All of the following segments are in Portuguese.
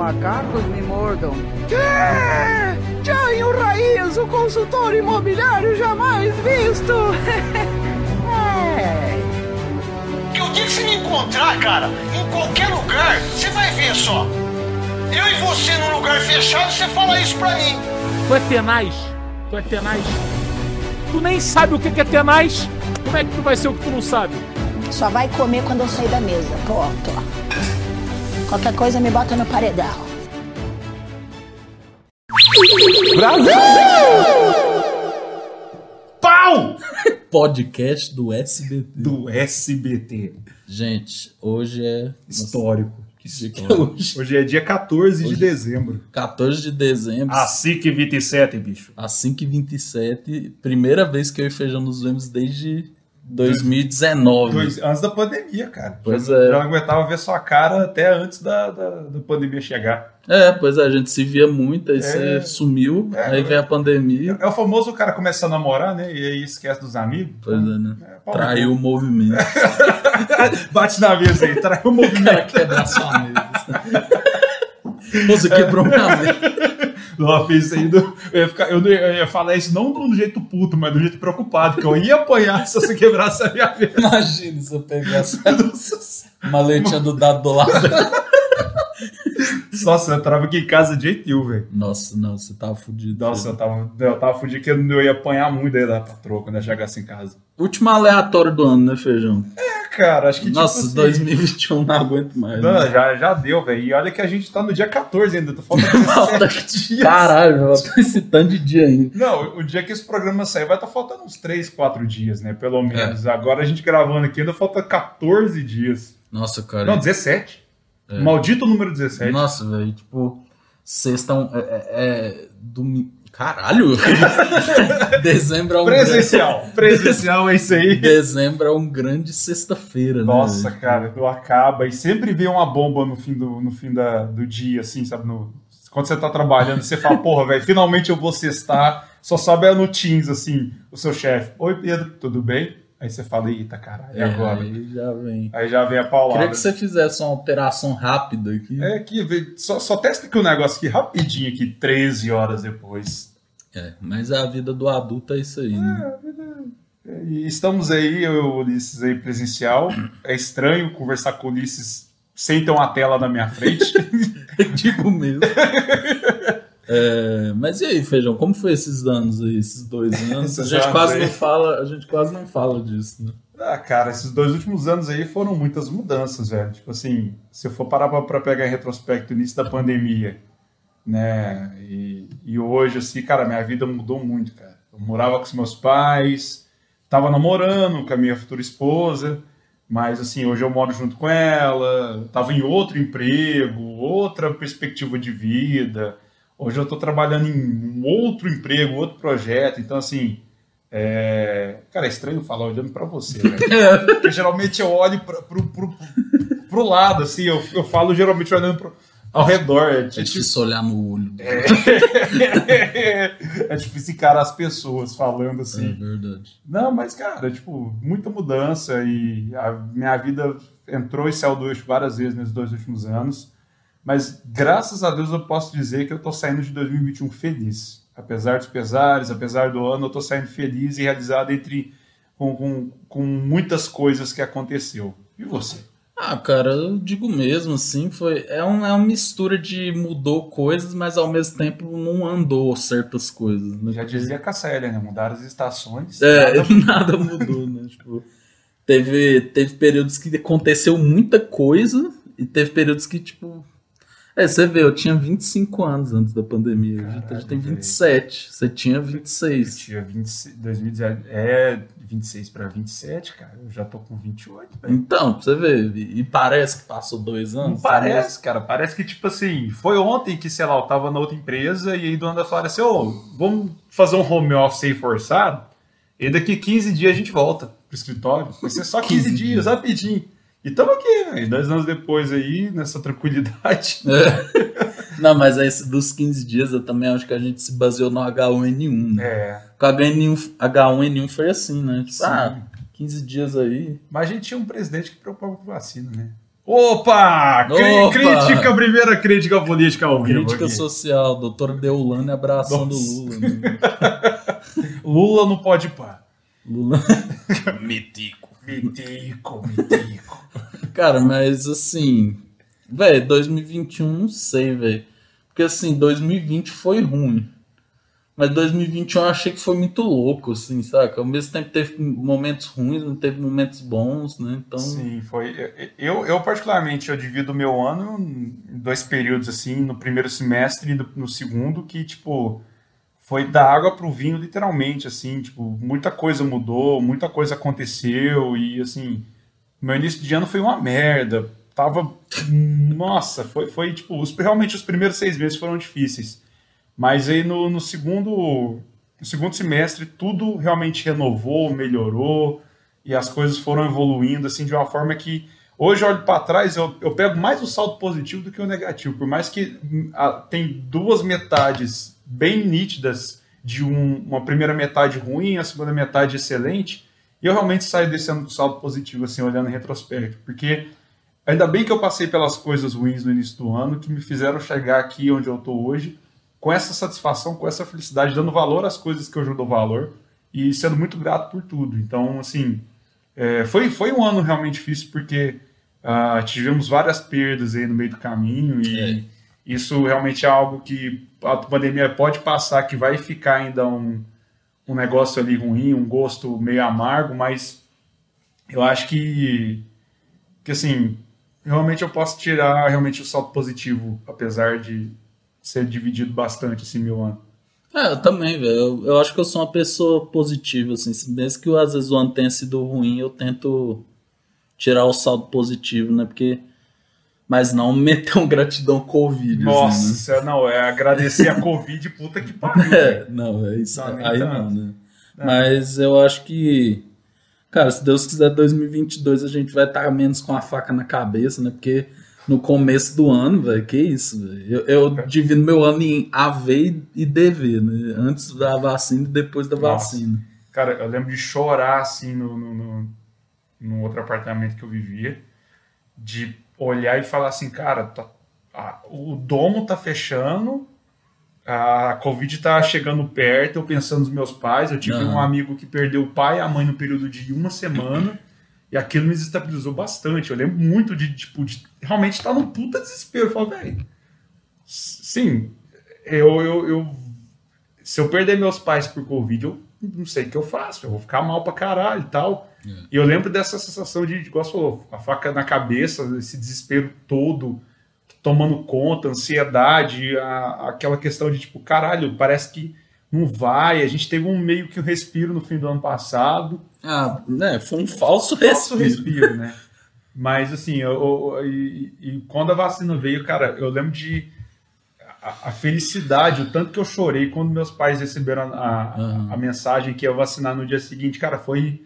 macacos me mordam. Que? Jainho Raiz, o consultor imobiliário jamais visto! É. Que o dia que você me encontrar, cara, em qualquer lugar, você vai ver só. Eu e você num lugar fechado, você fala isso pra mim. Tu é tenaz. Tu é tenaz. Tu nem sabe o que que é tenaz. Como é que tu vai ser o que tu não sabe? Só vai comer quando eu sair da mesa. Ponto. Qualquer coisa me bota no paredão. Pau! Podcast do SBT. Do SBT. Gente, hoje é. Histórico. Que que é hoje? Hoje é dia 14 de Hoje- dezembro. 14 de dezembro. Às 5h27, bicho. Às 5h27. Primeira vez que eu e Feijão nos vemos desde 2019. Dois- antes da pandemia, cara. Pois já, é. Já não aguentava ver sua cara até antes da, da, da pandemia chegar. É, pois é, a gente se via muito, aí É. você sumiu, É, aí veio a pandemia. É o famoso cara começa a namorar, né? E aí esquece dos amigos. Pois é, né? É, Traiu o movimento. Bate na mesa aí, traiu o O cara movimento. quebrar sua mesa. Você quebrou minha mesa. Ela fez isso aí. do- eu, ia ficar- eu ia- eu ia falar isso não do jeito puto, mas do jeito preocupado, que eu ia apanhar se você quebrasse a minha mesa. Imagina se eu pegasse a maletinha do dado do lado. Nossa, eu trava aqui em casa de jeito nenhum, velho. Nossa, não, você tava fudido. Nossa, eu tava, eu tava fudido que eu eu ia apanhar muito aí da patroa quando eu chegasse em casa. Último aleatório do ano, né, Feijão? É, cara, acho que Nossa, tipo assim, 2021 não aguento mais. Não, né? já, já deu, velho. E olha que a gente tá no dia 14 ainda, tô falando Falta- 17 dias. Caralho, eu tô esse tanto de dia ainda. Não, o dia que esse programa sair vai estar faltando uns 3, 4 dias, né? É. Pelo menos. Agora a gente gravando aqui ainda falta 14 dias. Nossa, cara. Não, 17. Maldito número 17. Nossa, velho, tipo, sexta é, um- é, é, é. Caralho! Dezembro é um Presencial. Presencial é isso aí. grande... Dezembro é um grande sexta-feira, né? Nossa, velho? cara, não acaba. E sempre vem uma bomba no fim do, no fim da, do dia, assim, sabe? No, quando você tá trabalhando, você fala, porra, velho, finalmente eu vou sextar. Só sobe no Teams, assim, o seu chefe. Oi, Pedro, tudo bem? Aí você fala, eita, caralho, É, agora? aí já vem. Aí já vem a paulada. Queria que você fizesse uma alteração rápida aqui. É que só, só testa aqui o negócio aqui rapidinho aqui, 13 horas depois. É, mas a vida do adulto é isso aí, né? E estamos aí, eu e o Ulisses aí presencial. É estranho conversar com o Ulisses sem ter uma tela na minha frente. Digo mesmo. É, mas e aí, Feijão, como foi esses anos aí, esses dois anos? A gente quase aí. não fala, a gente quase não fala disso, né? ah, cara, esses dois últimos anos aí foram muitas mudanças, velho. Tipo assim, se eu for parar pra, pra pegar em retrospecto o início da pandemia, né? E, e hoje, assim, cara, minha vida mudou muito, cara. Eu morava com os meus pais, tava namorando com a minha futura esposa, mas assim, hoje eu moro junto com ela, tava em outro emprego, outra perspectiva de vida. Hoje eu tô trabalhando em um outro emprego, outro projeto, então assim, é... Cara, é estranho falar olhando pra você, né? Porque geralmente eu olho pra, pro, pro, pro lado, assim, eu, eu falo geralmente olhando pro, ao redor. É, É tipo, difícil olhar no olho. É, é difícil encarar as pessoas falando assim. verdade. Não, mas, cara, tipo, muita mudança e a minha vida entrou e saiu do eixo várias vezes nesses dois últimos anos. Mas, graças a Deus, eu posso dizer que eu tô saindo de 2021 feliz. Apesar dos pesares, apesar do ano, eu tô saindo feliz e realizado entre com, com, com muitas coisas que aconteceu. E você? Ah, cara, eu digo mesmo, assim, foi. É, um, é uma mistura de mudou coisas, mas ao mesmo tempo não andou certas coisas, né? Já dizia a Cassélia, né? Mudaram as estações. É, nada nada mudou, né? Tipo, teve, teve períodos que aconteceu muita coisa e teve períodos que, tipo. É, você vê, eu tinha 25 anos antes da pandemia. Hoje a gente tem velho. 27. Você tinha Eu 26. tinha 20, 2017, é 26 para 27, cara. Eu já tô com 28, velho. Então, pra você ver. E parece que passou dois anos. Não parece, cara. Parece que, tipo assim, foi ontem que, sei lá, eu tava na outra empresa e aí do nada falaram assim, ô, vamos fazer um home office aí forçado e daqui 15 dias a gente volta pro escritório. Vai ser só 15, 15 dias, dias. rapidinho. E tamo aqui, velho. Dois anos depois aí, nessa tranquilidade. Não, mas esse dos 15 dias eu também acho que a gente se baseou no H1N1, né? É. Com o H1N1, H1N1 foi assim, né? Tipo, Sim. ah, 15 dias aí. Mas a gente tinha um presidente que preocupava com vacina, né? Opa! Opa! Crítica, primeira crítica política ao vivo. Crítica aqui. social, doutor Deulane abraçando Nossa. Lula. né? Lula não pode pá. Lula. Mitico. Mitico, mitico. Cara, mas assim, velho, 2021 não sei, velho. Porque assim, 2020 foi ruim. Mas 2021 eu achei que foi muito louco, assim, saca? Ao mesmo tempo teve momentos ruins, não teve momentos bons, né? Então, Sim, foi. Eu, eu, particularmente, eu divido o meu ano em dois períodos, assim, no primeiro semestre e no segundo, que, tipo, foi da água pro vinho, literalmente, assim, tipo, muita coisa mudou, muita coisa aconteceu e, assim, meu início de ano foi uma merda. Tava. Nossa, foi, foi tipo, os, realmente os primeiros seis meses foram difíceis. Mas aí no, no segundo no segundo semestre tudo realmente renovou, melhorou e as coisas foram evoluindo assim de uma forma que hoje olho para trás eu, eu pego mais o saldo positivo do que o negativo, por mais que hum, a- tem duas metades bem nítidas de um- uma primeira metade ruim, a segunda metade excelente, e eu realmente saio desse ano com saldo positivo assim olhando em retrospecto, porque ainda bem que eu passei pelas coisas ruins no início do ano que me fizeram chegar aqui onde eu estou hoje com essa satisfação, com essa felicidade, dando valor às coisas que eu já dou valor e sendo muito grato por tudo. Então, assim, é, foi, foi um ano realmente difícil porque ah, tivemos várias perdas aí no meio do caminho e isso realmente é algo que a pandemia pode passar, que vai ficar ainda um, um negócio ali ruim, um gosto meio amargo, mas eu acho que, que assim, realmente eu posso tirar realmente o salto positivo, apesar de ser dividido bastante assim meu ano. É, eu também, velho. Eu, eu acho que eu sou uma pessoa positiva, assim. Mesmo que às vezes o ano tenha sido ruim, eu tento tirar o saldo positivo, né? Porque. Mas não meter um gratidão Covid. assim, Nossa, não, é agradecer a Covid, puta que pariu. né? É, não, é isso. Não, aí não, né? Mas eu acho que. Cara, se Deus quiser, 2022 a gente vai estar menos com a faca na cabeça, né? Porque no começo do ano, velho, que isso, velho. Eu, eu divido meu ano em AV e DV, né? Antes da vacina e depois da Nossa. vacina. Cara, eu lembro de chorar assim no, no, no, no outro apartamento que eu vivia, de olhar e falar assim, cara, tá- a- o domo tá fechando, a Covid tá chegando perto, eu pensando nos meus pais, eu tive Aham. um amigo que perdeu o pai e a mãe no período de uma semana, e aquilo me desestabilizou bastante. Eu lembro muito de, tipo, de realmente estar num puta desespero. Eu falo, velho, sim, eu, eu, eu se eu perder meus pais por Covid, eu não sei o que eu faço, eu vou ficar mal pra caralho e tal. E eu lembro dessa sensação de, igual você falou, a faca na cabeça, esse desespero todo tomando conta, ansiedade, a- aquela questão de tipo, caralho, parece que não vai. A gente teve um meio que um respiro no fim do ano passado. Ah, né? Foi um falso Falso respiro. respiro, né? Mas assim, eu, eu- e, e quando a vacina veio, cara, eu lembro de a, a felicidade, o tanto que eu chorei quando meus pais receberam a, a, Aham. a mensagem que ia vacinar no dia seguinte, cara, foi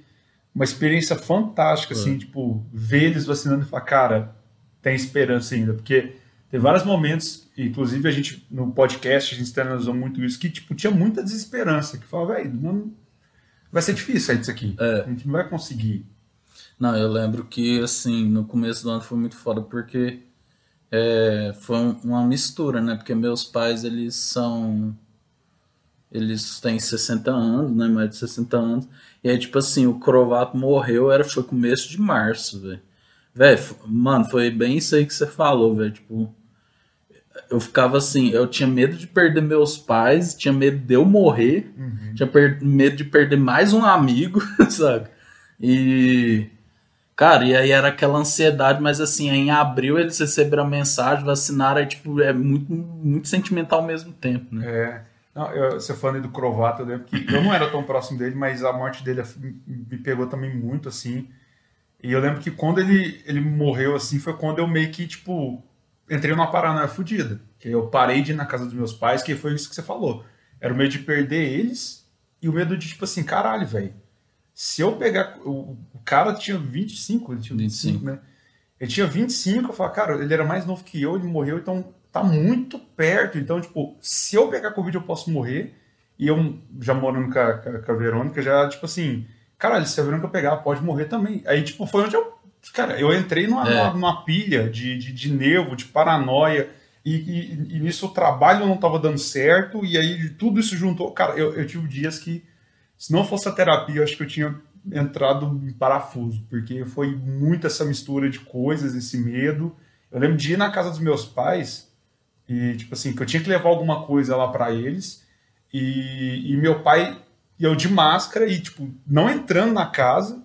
uma experiência fantástica, assim, tipo, ver eles vacinando e falar, cara, tem esperança ainda, porque tem vários momentos, inclusive a gente, no podcast, a gente analisou muito isso, que, tipo, tinha muita desesperança, que falava, velho, não vai ser difícil sair disso aqui, É. a gente não vai conseguir. Não, eu lembro que, assim, no começo do ano foi muito foda, porque é, foi um- uma mistura, né? Porque meus pais, eles são... Eles têm 60 anos, né? Mais de 60 anos. E aí, tipo assim, o Crovato morreu, era, foi começo de março, velho. Velho, mano, foi bem isso aí que você falou, velho. Tipo, eu ficava assim, eu tinha medo de perder meus pais, tinha medo de eu morrer, tinha per- medo de perder mais um amigo, sabe? E. Cara, e aí era aquela ansiedade, mas assim, em abril eles receberam a mensagem, vacinaram, aí, tipo, é muito, muito sentimental ao mesmo tempo, né? É, não, eu, você falando aí do Crovato, eu lembro que eu não era tão próximo dele, mas a morte dele me pegou também muito, assim. E eu lembro que quando ele, ele morreu, assim, foi quando eu meio que, tipo, entrei numa paranoia fodida. Que eu parei de ir na casa dos meus pais, que foi isso que você falou. Era o medo de perder eles e o medo de, tipo assim, caralho, velho. Se eu pegar. O, o cara tinha 25, ele tinha 25, 25. né? Ele tinha 25, eu falei, cara, ele era mais novo que eu, ele morreu, então tá muito perto. Então, tipo, se eu pegar Covid, eu posso morrer. E eu, já morando com a, com a- Verônica, já, tipo assim, caralho, se a Verônica pegar, pode morrer também. Aí, tipo, foi onde eu cara, eu entrei numa, É. numa, numa pilha de, de, de nervo, de paranoia. E, e, e nisso o trabalho não estava dando certo, e aí tudo isso juntou. Cara, eu, eu tive dias que, se não fosse a terapia, eu acho que eu tinha entrado em parafuso, porque foi muito essa mistura de coisas, esse medo. Eu lembro de ir na casa dos meus pais, e tipo assim, que eu tinha que levar alguma coisa lá para eles, e, e meu pai e eu de máscara e tipo não entrando na casa.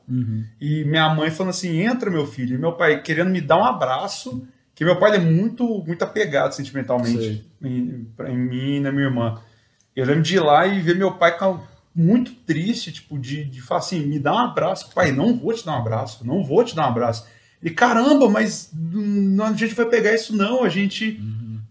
E minha mãe falando assim entra meu filho. E meu pai querendo me dar um abraço que meu pai é muito muito apegado sentimentalmente em, em mim e na minha irmã. Eu lembro de ir lá e ver meu pai muito triste tipo de, de falar assim me dá um abraço pai não vou te dar um abraço não vou te dar um abraço. E caramba mas não, a gente vai pegar isso não a gente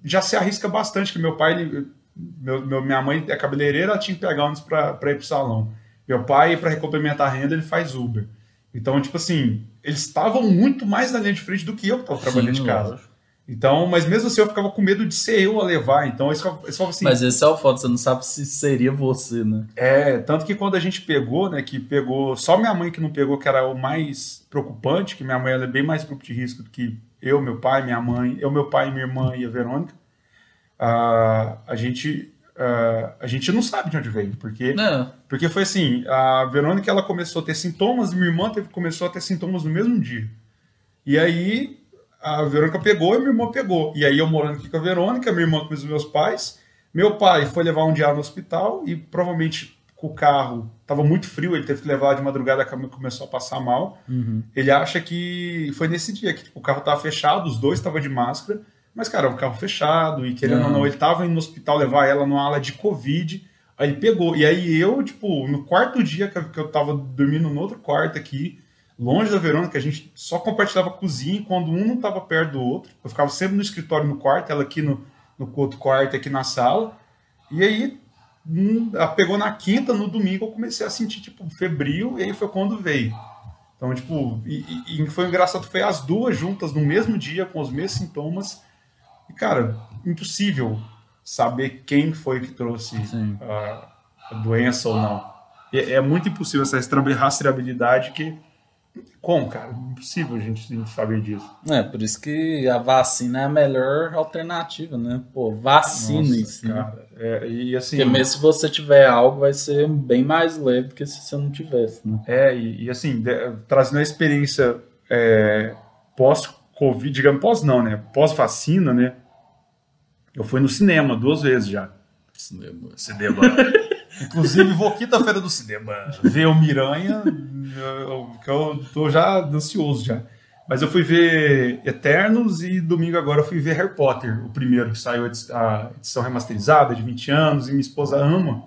já se arrisca bastante que meu pai ele, meu, meu- minha mãe é cabeleireira, ela tinha que pegar ônibus para ir pro salão. Meu pai, para complementar a renda, ele faz Uber. Então, tipo assim, eles estavam muito mais na linha de frente do que eu que estava trabalhando Sim, de casa. lógico. Então, mas mesmo assim, eu ficava com medo de ser eu a levar. Então, eles falavam assim. Mas esse é o foda, você não sabe se seria você, né? É, tanto que quando a gente pegou, né, que pegou, só minha mãe que não pegou, que era o mais preocupante, que minha mãe é bem mais grupo de risco do que eu, meu pai, minha mãe, eu, meu pai, minha irmã e a Verônica. Ah, a gente ah, a gente não sabe de onde veio, porque Não, porque foi assim, a Verônica ela começou a ter sintomas, minha irmã teve, começou a ter sintomas no mesmo dia. E aí a Verônica pegou e minha irmã pegou. E aí eu morando aqui com a Verônica, minha irmã com os meus pais. Meu pai foi levar um dia no hospital e provavelmente com o carro estava muito frio, ele teve que levar de madrugada, a cama começou a passar mal. Ele acha que foi nesse dia que tipo, o carro estava fechado, os dois estavam de máscara, mas cara, o carro fechado e querendo ou Uhum. não, ele estava indo no hospital levar ela numa ala de Covid. Aí ele pegou. E aí eu, tipo, no quarto dia que eu, que eu tava dormindo no outro quarto aqui, longe da Verônica, a gente só compartilhava cozinha quando um não tava perto do outro. Eu ficava sempre no escritório no quarto, ela aqui no, no outro quarto, aqui na sala. E aí pegou na quinta, no domingo eu comecei a sentir, tipo, febril, e aí foi quando veio. Então, tipo, e, e- e foi engraçado, foi as duas juntas no mesmo dia, com os mesmos sintomas. E, cara, impossível saber quem foi que trouxe a, a doença ou não. É, é muito impossível essa rastreabilidade que. Como, cara? Impossível a gente, a gente saber disso. é por isso que a vacina é a melhor alternativa, né? Pô, vacinem-se. né? cara. É, e assim. Porque mesmo se você tiver algo, vai ser bem mais leve do que se você não tivesse, né? É, e, e assim, de- trazendo a experiência é, pós-Covid, digamos, pós não, né? Pós-vacina, né? Eu fui no cinema duas vezes já. Cinema. Cinema. Inclusive, vou quinta-feira do cinema ver o Miranha, eu- que eu tô já ansioso já. Mas eu fui ver Eternos e domingo agora eu fui ver Harry Potter, o primeiro que saiu a edi- a edição remasterizada de 20 anos e minha esposa ama.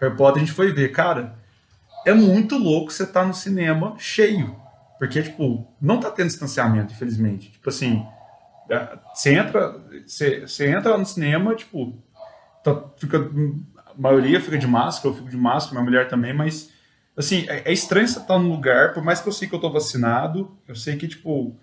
Harry Potter a gente foi ver, cara. É muito louco você tá no cinema cheio. Porque, tipo, não tá tendo distanciamento, infelizmente. Tipo assim, é, você entra, você, você entra no cinema, tipo, tá- fica, a maioria fica de máscara, eu fico de máscara, minha mulher também, mas assim, é, é estranho você estar num lugar, por mais que eu sei que eu tô vacinado, eu sei que, tipo,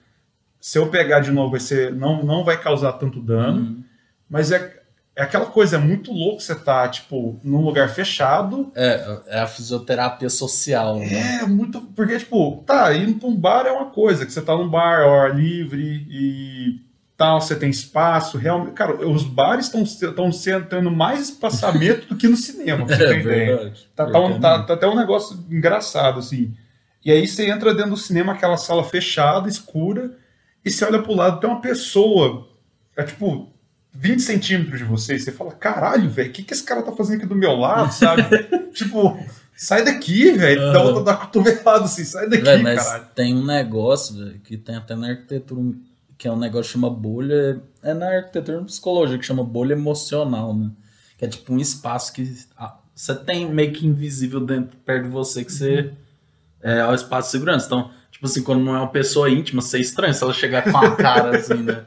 se eu pegar de novo, vai ser, não, não vai causar tanto dano, mas é, é aquela coisa, é muito louco você tá, tipo, num lugar fechado, É, é a fisioterapia social, né? é muito. Porque, tipo, tá, indo pra um bar é uma coisa, que você tá num bar ao ar livre e tal, você tem espaço. Realmente, cara, os bares estão sendo tendo mais espaçamento do que no cinema, você ter ideia. verdade. Tá, tá, um- tá- tá até um negócio engraçado, assim. E aí você entra dentro do cinema, aquela sala fechada, escura, e você olha pro lado, tem uma pessoa, é tipo, 20 centímetros de você, e você fala, caralho, velho, o que, que esse cara tá fazendo aqui do meu lado, sabe? tipo, sai daqui, velho. Dá vontade de dar cotovelada assim, sai daqui, Véi, mas caralho. tem um negócio véi, que tem até na arquitetura, que é um negócio que chama bolha. É na arquitetura e psicologia que chama bolha emocional, né? Que é tipo um espaço que ah, você tem meio que invisível dentro, perto de você, que você. É, o espaço de segurança. Então, tipo assim, quando não é uma pessoa íntima, você é estranho se ela chegar com a cara assim, né?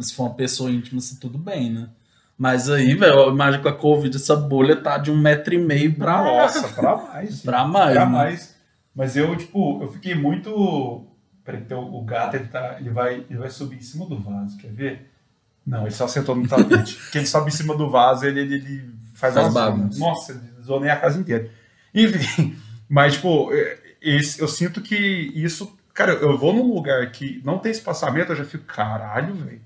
Se for uma pessoa íntima, assim, tudo bem, né? Mas aí, velho, eu imagino que a Covid, essa bolha tá de um metro e meio pra Nossa, pra mais. Pra mais, Pra né? mais. Mas eu, tipo, eu fiquei muito. Peraí, então, o gato ele, tá, ele, vai, ele vai subir em cima do vaso, quer ver? Não, ele só sentou no tapete. Porque ele sobe em cima do vaso, ele, ele, ele faz, Faz bagunça. Nossa, ele zonei a casa inteira. Enfim, mas, tipo, é, esse, eu sinto que isso Cara, eu vou num lugar que não tem espaçamento, eu já fico, caralho, velho.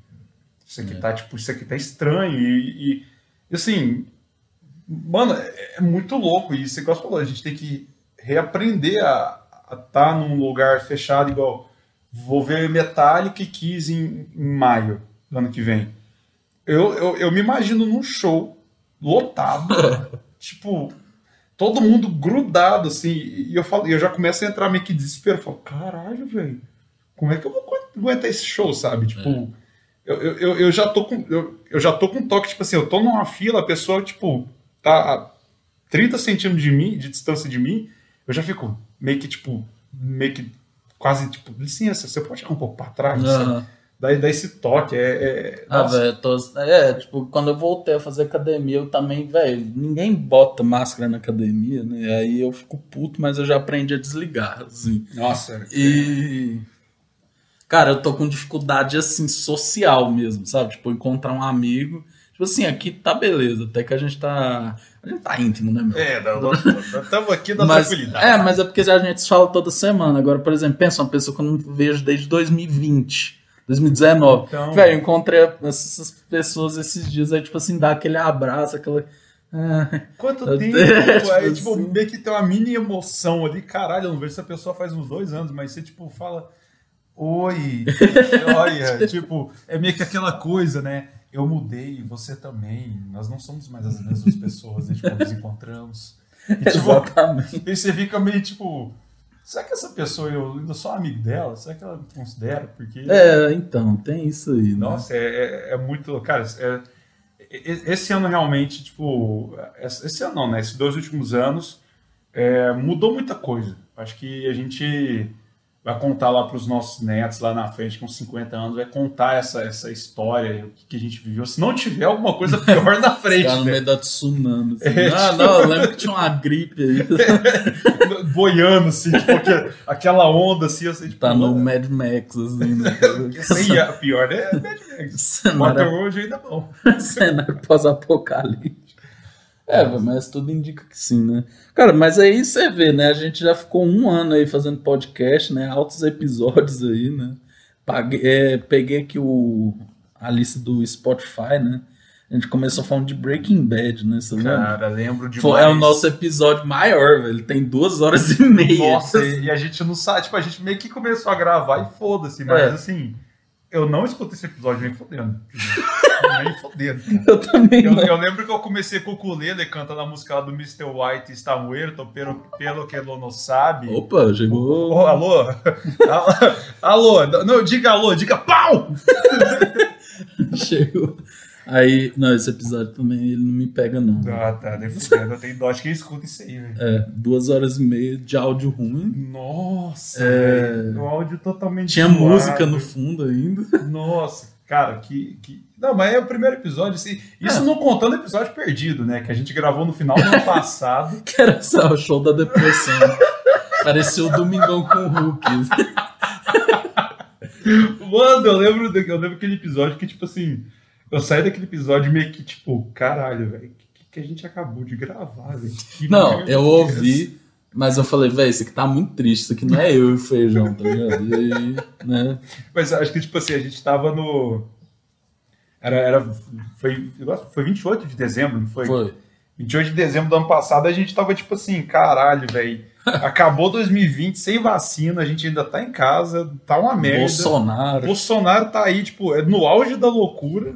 Isso aqui É. tá, tipo, isso aqui tá estranho. E, e- assim, mano, é, muito louco isso. Você gosta falou, a gente tem que reaprender a estar num lugar fechado, igual vou ver Metallica e Kiss em, em maio do ano que vem. Eu, eu, eu me imagino num show lotado, tipo, todo mundo grudado, assim, e eu falo, eu já começo a entrar meio que desespero. Eu falo, caralho, velho, como é que eu vou aguentar esse show, sabe? Tipo, eu, eu, eu- eu já tô com. Eu, eu já tô com um toque, tipo assim, eu tô numa fila, a pessoa, tipo, tá a 30 centímetros de mim, de distância de mim, eu já fico meio que, tipo, meio que quase, tipo, licença, você pode ficar um pouco pra trás? Aham. Daí dá esse toque, é. é Ah, velho, tô... é, tipo, quando eu voltei a fazer academia, eu também, velho, ninguém bota máscara na academia, né? Aí eu fico puto, mas eu já aprendi a desligar, assim. Nossa, E. Cara, eu tô com dificuldade, assim, social mesmo, sabe? Tipo, encontrar um amigo. Tipo assim, aqui tá beleza, até que a gente tá. A gente tá íntimo, né, meu? É, estamos aqui na mas, tranquilidade. é, mas é porque a gente se fala toda semana. Agora, por exemplo, pensa uma pessoa que eu não vejo desde 2020, 2019. Então- Velho, eu encontrei essas pessoas esses dias aí, tipo assim, dá aquele abraço, aquela. Ah, Quanto tempo? deixo, aí, tipo, assim. meio que tem uma mini emoção ali. Caralho, eu não vejo essa pessoa faz uns dois anos, mas você, tipo, fala. Oi, olha, tipo, é meio que aquela coisa, né? Eu mudei, você também. Nós não somos mais as mesmas pessoas desde quando nos encontramos. E, tipo, exatamente. e você fica meio tipo. Será que essa pessoa eu ainda sou amigo dela? Será que ela me considera? Porque. É, então, tem isso aí. Né? Nossa, é, é, é muito. Cara, é- e- esse ano realmente, tipo. Esse esse ano não, né? Esses dois últimos anos é, mudou muita coisa. Acho que a gente vai contar lá para os nossos netos lá na frente, com 50 anos, vai contar essa, essa história, o que, que a gente viveu. Se não tiver alguma coisa pior na frente, Ficar no né? meio da tsunami. Assim. É, ah, tipo- não, eu lembro que tinha uma gripe aí. Boiando, assim, tipo, aquela, onda assim, assim, tipo, tá no mano, Mad Max, assim, né? Sim, a pior é Mad Max. cenário, Waterworld ainda não. cenário pós-apocalíptico. É, mas tudo indica que sim, né? Cara, mas aí você vê, né? A gente já ficou um ano aí fazendo podcast, né? Altos episódios aí, né? Paguei, é, peguei aqui o, a lista do Spotify, né? A gente começou falando de Breaking Bad, né? Você lembra? Cara, lembro demais. Foi, é o nosso episódio maior, velho. Tem duas horas e meia. Nossa, e a gente não sabe, tipo, a gente meio que começou a gravar e foda-se, mas É. assim, eu não escuto esse episódio nem fodendo. nem fodendo. Eu também Eu, eu lembro que eu comecei com o ukulele cantando a música lá do Mr. White está muerto, pelo, pelo que ele não sabe. Opa, chegou. Alô? alô? Não, diga alô, diga pau! Chegou. Aí, não, esse episódio também ele não me pega, não. Ah, tá, nem fudendo, eu tenho dó de quem escuta isso aí, velho. É, duas horas e meia de áudio ruim. Nossa, É. o áudio totalmente Tinha zoado. música no fundo ainda. Nossa, cara, que, que. Não, mas é o primeiro episódio, assim. Isso É. não contando o episódio perdido, né? Que a gente gravou no final do ano passado. Que era só o show da depressão. Parecia o Domingão com o Hulk. Mano, eu lembro, eu lembro aquele episódio que, tipo assim, eu saí daquele episódio meio que, tipo, caralho, velho, o que, que a gente acabou de gravar, velho? Não, eu ouvi, mas eu falei, velho, isso aqui tá muito triste. Isso aqui não é eu e o feijão, tá ligado? E aí, né? Mas acho que, tipo assim, a gente tava no. Era. era foi, foi 28 de dezembro, não foi? Foi. 28 de dezembro do ano passado, a gente tava tipo assim, caralho, velho. Acabou 2020 sem vacina, a gente ainda tá em casa, tá uma merda. Bolsonaro. Bolsonaro tá aí, tipo, é no auge da loucura.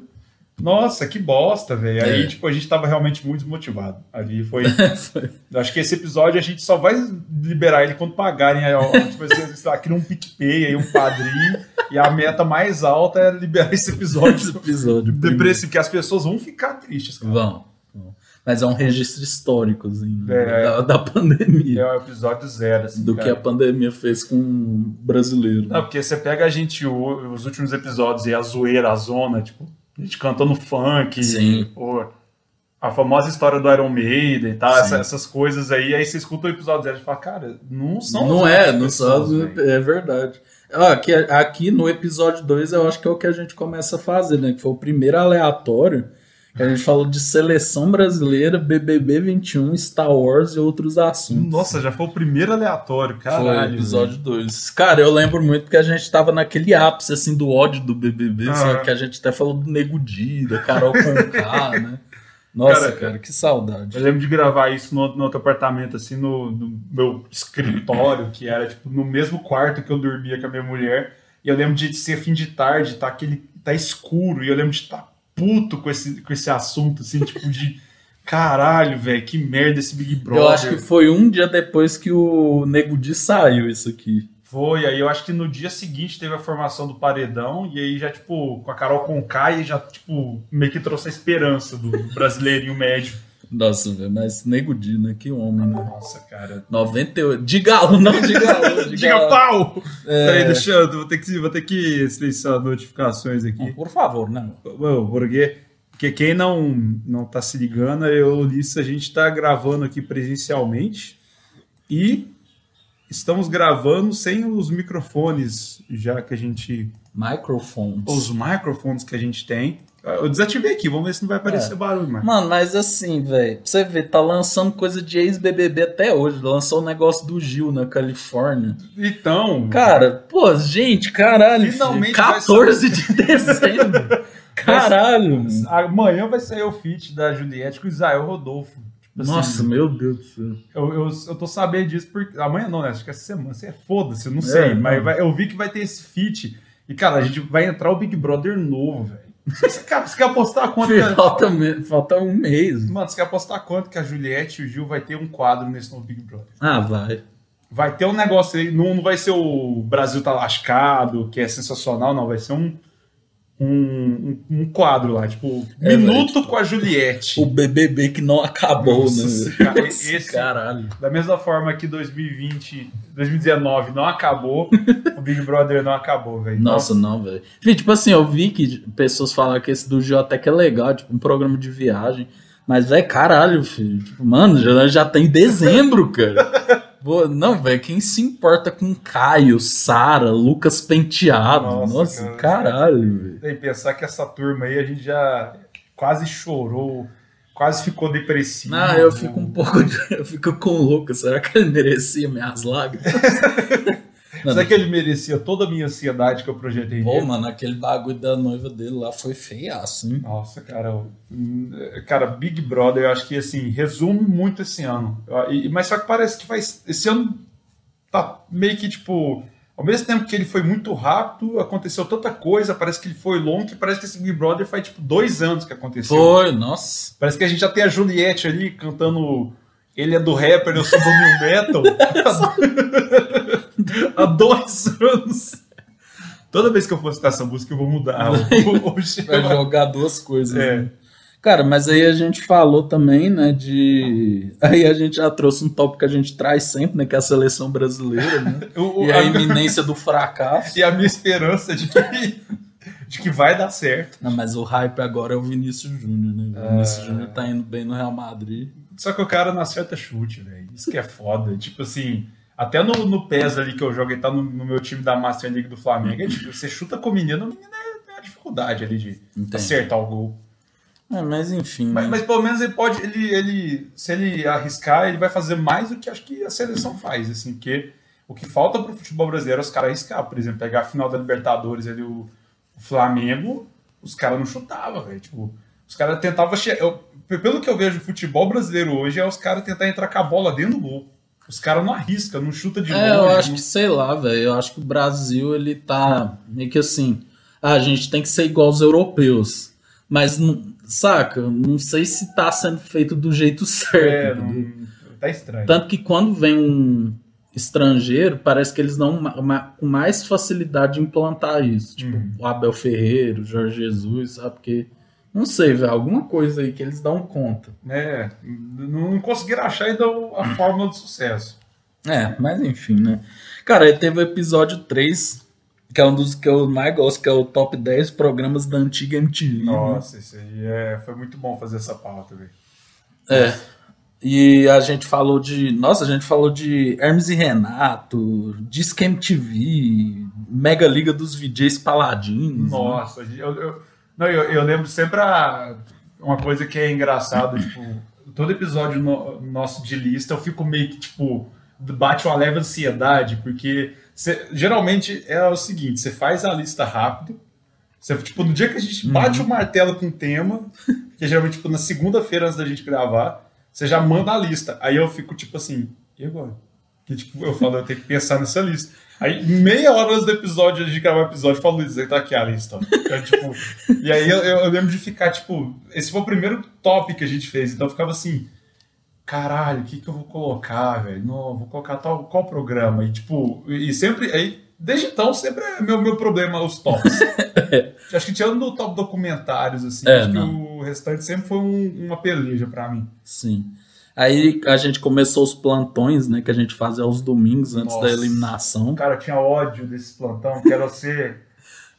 Nossa, que bosta, velho. Aí, É. tipo, a gente tava realmente muito desmotivado. Ali foi. Acho que esse episódio a gente só vai liberar ele quando pagarem. Aí, ó, tipo, sei lá, cria um PicPay aí, um padrinho. e a meta mais alta é liberar esse Esse episódio episódio. depressivo, que as pessoas vão ficar tristes, cara. Vão. Mas é um registro histórico, assim, né? É. da, da pandemia. É o episódio zero, assim. do que cara. a pandemia fez com o brasileiro. Não, porque você pega a gente, os últimos episódios e a zoeira, a zona, tipo, a gente cantando funk, Sim. pô, a famosa história do Iron Maiden e tal, Sim. essa- essas coisas aí, aí você escuta o episódio zero e fala, cara, não são não é, não pessoas, velho. É verdade. Aqui, aqui no episódio 2 eu acho que é o que a gente começa a fazer, né? Que foi o primeiro aleatório. A gente falou de seleção brasileira, BBB 21, Star Wars e outros assuntos. Nossa, já foi o primeiro aleatório, Foi caralho. episódio 2. Cara, eu lembro muito porque a gente tava naquele ápice, assim, do ódio do BBB, Ah. só que a gente até falou do Nego Di, da Carol Conká, né? Nossa, Cara, cara, que saudade. Eu lembro de gravar isso no, no outro apartamento, assim, no, no meu escritório, que era, tipo, no mesmo quarto que eu dormia com a minha mulher. E eu lembro de ser fim de tarde, tá aquele. tá escuro, e eu lembro de estar puto com esse, com esse assunto, assim, tipo, de. Caralho, velho, que merda esse Big Brother. Eu acho que foi um dia depois que o Nego Di saiu isso aqui. Foi, aí eu acho que no dia seguinte teve a formação do paredão, e aí já, tipo, com a Carol Conká, e já, tipo, meio que trouxe a esperança do brasileirinho médio. Nossa, velho, mas Nego Di, né? Que homem, né? Nossa, cara. 98. De galo, não de galo. De Diga galo. pau! É. Peraí, deixa eu, vou ter que, vou ter que silenciar notificações aqui. Por favor, né? Bom, porque, porque quem não, não tá se ligando, eu disse, a gente tá gravando aqui presencialmente e estamos gravando sem os microfones, já que a gente. Microphones. Os microfones que a gente tem. Eu desativei aqui, vamos ver se não vai aparecer É. barulho, mais. Mano, mas assim, velho, pra você ver, tá lançando coisa de ex-BBB até hoje. Lançou o negócio do Gil na Califórnia. Então. Cara, pô, gente, caralho. Finalmente filho, vai 14 de dezembro. Caralho. mano. Amanhã vai sair o feat da Juliette com o Israel Rodolfo. Tipo assim, Nossa, meu Deus do céu. Eu, eu, eu tô sabendo disso porque. Amanhã não, né? Acho que essa semana. Você é foda-se, eu não sei. não. mas vai- eu vi que vai ter esse feat. E, cara, a gente vai entrar o Big Brother novo, velho. Você, cara, você quer apostar quanto que. Falta, falta um mês. Mano, você quer apostar quanto que a Juliette e o Gil vai ter um quadro nesse novo Big Brother? Ah, vai. Vai ter um negócio aí, não, não vai ser o Brasil tá lascado, que é sensacional, não. Vai ser um, um, um, quadro lá, tipo, É, Minuto velho, com a Juliette. O BBB que não acabou, Nossa, né? cara, esse- Caralho. Da mesma forma que 2020, 2019 não acabou, o Big Brother não acabou, velho. Nossa, não, velho. Tipo assim, eu vi que pessoas falam que esse do Gil até que é legal, tipo, um programa de viagem. Mas, velho, caralho, filho. Tipo, mano, já, já tá em dezembro, cara. Pô, não, velho, quem se importa com Caio, Sara, Lucas Penteado? Nossa, Nossa, cara. caralho, velho. Tem que pensar que essa turma aí a gente já quase chorou, quase ficou depressivo. Ah, eu fico um pouco. de- Eu fico com o Lucas. Será que ele merecia minhas lágrimas? Será que ele merecia toda a minha ansiedade que eu projetei Pô, nele? mano, aquele bagulho da noiva dele lá foi feiaço, hein? Nossa, cara, cara, Big Brother, eu acho que assim resume muito esse ano. Mas só que parece que faz esse ano tá meio que tipo, ao mesmo tempo que ele foi muito rápido, aconteceu tanta coisa, parece que ele foi longo, que parece que esse Big Brother faz tipo dois anos que aconteceu. Foi, nossa. Parece que a gente já tem a Juliette ali cantando. Ele é do rapper, eu sou do new metal. Há dois anos. Toda vez que eu for citar essa música, eu vou mudar. Vai jogar duas coisas. É. né? Cara, mas aí a gente falou também, né, de... Aí a gente já trouxe um tópico que a gente traz sempre, né, que é a seleção brasileira, né? O- E a a- iminência do fracasso. E a minha esperança de que, de que vai dar certo. Não, mas o hype agora é o Vinícius Júnior, né? O Vinícius Júnior tá indo bem no Real Madrid. Só que o cara não acerta chute, velho. Isso que é foda. Tipo assim, até no, no PES ali que eu jogo, ele tá no, no meu time da Master League do Flamengo. É, tipo, você chuta com o menino, o menino é, tem uma dificuldade ali de Entendi. acertar o gol. É, mas enfim, Mas, né? mas pelo menos ele pode, ele, ele, se ele arriscar, ele vai fazer mais do que acho que a seleção faz, assim, porque o que falta pro futebol brasileiro é os caras arriscar, por exemplo, pegar a final da Libertadores ali, o, o Flamengo, os caras não chutavam, velho, tipo, os caras tentavam, che- eu- pelo que eu vejo o futebol brasileiro hoje, é os caras tentar entrar com a bola dentro do gol. Os caras não arriscam, não chuta de É, eu longe, acho não- que, sei lá, velho. Eu acho que o Brasil, ele tá meio que assim. Ah, a gente tem que ser igual aos europeus. Mas, não, saca? Não sei se tá sendo feito do jeito certo. é, não, tá estranho. Tanto que quando vem um estrangeiro, parece que eles dão com mais facilidade de implantar isso. Tipo, Uhum. o Abel Ferreira, o Jorge Jesus, sabe? Porque, não sei, velho, alguma coisa aí que eles dão conta. É, não conseguiram achar ainda a fórmula do sucesso. É, mas enfim, né? Cara, aí teve o episódio 3, que é um dos que eu mais gosto, que é o top 10 programas da antiga MTV. né? Nossa, isso aí é, foi muito bom fazer essa pauta, velho. É. E a gente falou de. Nossa, a gente falou de Hermes e Renato, Disque MTV, Mega Liga dos VJs Paladinos. né? Nossa, eu, eu, não, eu, eu lembro sempre a. uma coisa que é engraçado, tipo, todo episódio no- nosso de lista eu fico meio que, tipo, bate uma leve ansiedade, porque cê- geralmente é o seguinte, você faz a lista rápido, você, tipo, no dia que a gente bate o martelo com o tema, que é geralmente, tipo, na segunda-feira antes da gente gravar, você já manda a lista. Aí eu fico, tipo assim, e agora? Que, tipo, eu falo, eu tenho que pensar nessa lista. Aí, meia hora antes do episódio, de gravar o episódio, eu falo, Luiz, tá aqui a lista. Eu, tipo, e aí eu, eu- lembro de ficar, tipo, esse foi o primeiro top que a gente fez, então eu ficava assim, caralho, o que que eu vou colocar, velho? Não, vou colocar tal, qual programa? E, tipo, e sempre, aí, desde então, sempre é meu, meu problema os tops. acho que tirando do top documentários, assim, É, acho não. que o restante sempre foi um- uma peleja pra mim. Sim. Aí a gente começou os plantões, né? Que a gente fazia aos domingos antes Nossa. da eliminação. Cara, tinha ódio desse plantão, quero ser.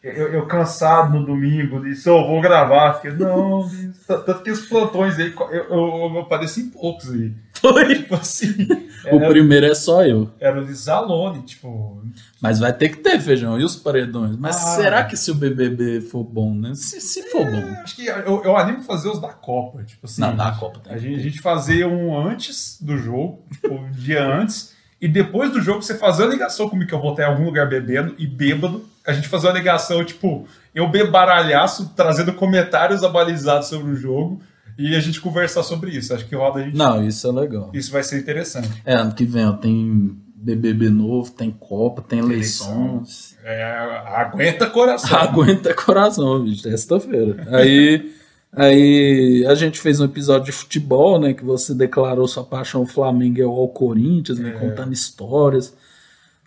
Eu, eu cansado no domingo, disse, eu vou gravar. Fiquei, não, tanto que os plantões aí, eu, eu, eu padeci em poucos aí. Foi. Tipo assim, O era, primeiro é só eu. era o Zalone, tipo. Mas vai ter que ter feijão. E os paredões? Mas Ah. será que se o BBB for bom, né? Se, se for bom. Acho que eu, eu animo fazer os da Copa, tipo assim. Não, da Copa tem A gente, a gente fazer um antes do jogo, tipo, um dia antes, e depois do jogo você fazer uma ligação comigo que eu vou estar em algum lugar bebendo e bêbado, a gente fazer uma ligação, tipo, eu bebaralhaço, trazendo comentários abalizados sobre o jogo, e a gente conversar sobre isso. Acho que roda a gente. Não, isso é legal. Isso vai ser interessante. É, ano que vem tem BBB novo, tem Copa, tem eleições. É, aguenta coração. Aguenta coração, bicho. Sexta-feira. Aí, aí a gente fez um episódio de futebol, né? Que você declarou sua paixão Flamengo ao Corinthians, né? É. Contando histórias.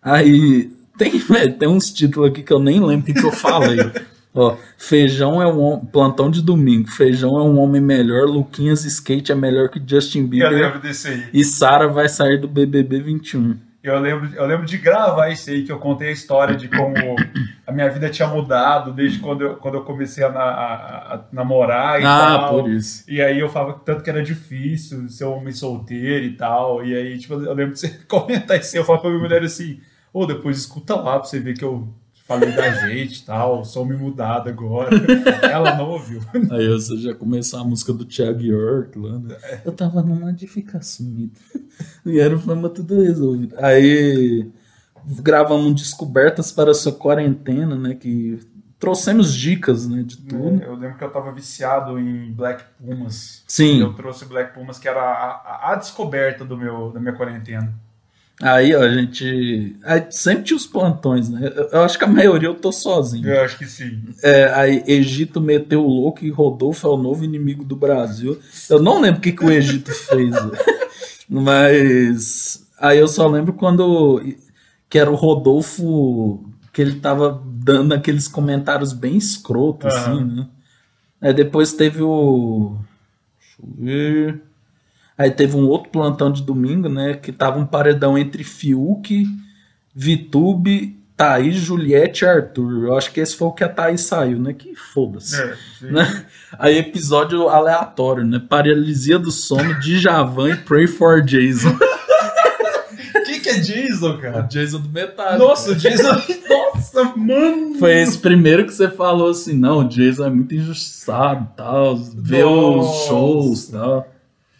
Aí tem, velho, tem uns títulos aqui que eu nem lembro o que, que eu falei. Ó, feijão é um plantão de domingo. Feijão é um homem melhor. Luquinhas Skate é melhor que Justin Eu Bieber. lembro desse aí. E Sara vai sair do BBB 21. Eu lembro, eu lembro de gravar isso aí, que eu contei a história de como a minha vida tinha mudado desde quando eu, quando eu comecei a, a- a namorar e Ah, tal. por isso. E aí eu falava tanto que era difícil ser um homem solteiro e tal. E aí, tipo, eu lembro de você comentar isso aí. Eu falava pra minha mulher assim, ô, depois escuta lá pra você ver que eu falei da gente e tal, sou homem mudado agora. Ela não ouviu. Aí você já começou a música do Thiago York lá, né? Eu tava numa de ficar sumido. E era fama tudo resolvido. Aí gravamos Descobertas para a sua quarentena, né? Que trouxemos dicas, né? De tudo. Eu lembro que eu tava viciado em Black Pumas. Sim. Eu trouxe Black Pumas, que era a, a- a descoberta do meu, da minha quarentena. Aí, ó, a gente. aí sempre tinha os plantões, né? Eu, eu acho que a maioria eu tô sozinho. Eu acho que sim. É, aí Egito meteu o louco e Rodolfo é o novo inimigo do Brasil. Eu não lembro o que, que o Egito fez, velho. mas aí eu só lembro quando que era o Rodolfo que ele tava dando aqueles comentários bem escroto, Aham. assim, né? Aí depois teve o. Deixa eu ver. Aí teve um outro plantão de domingo, né? Que tava um paredão entre Fiuk, Vitube, Thaís, Juliette e Arthur. Eu acho que esse foi o que a Thaís saiu, né? Que foda-se. É. Né? Aí episódio aleatório, né? Paralisia do sono, Djavan e Pray for Jason. O que, é Jason, cara? Jason do metade. Nossa, o Jason. Nossa, mano. Foi esse primeiro que você falou assim, não, o Jason é muito injustiçado e tal, vê os shows e tal.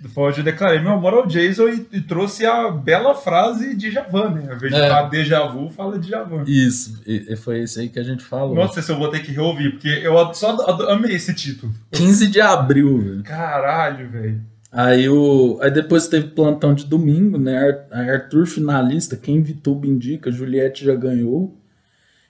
Depois eu declarei meu amor ao Jason e, e trouxe a bela frase de Javan, né? Ao invés de É. falar déjà vu, fala de Javan. Isso, e, e foi esse aí que a gente falou. Nossa, se eu vou ter que reouvir, porque eu só amei esse título. 15 de abril, velho. Caralho, velho. Aí, o, aí depois teve plantão de domingo, né? Arthur finalista, quem Vituba indica, Juliette já ganhou.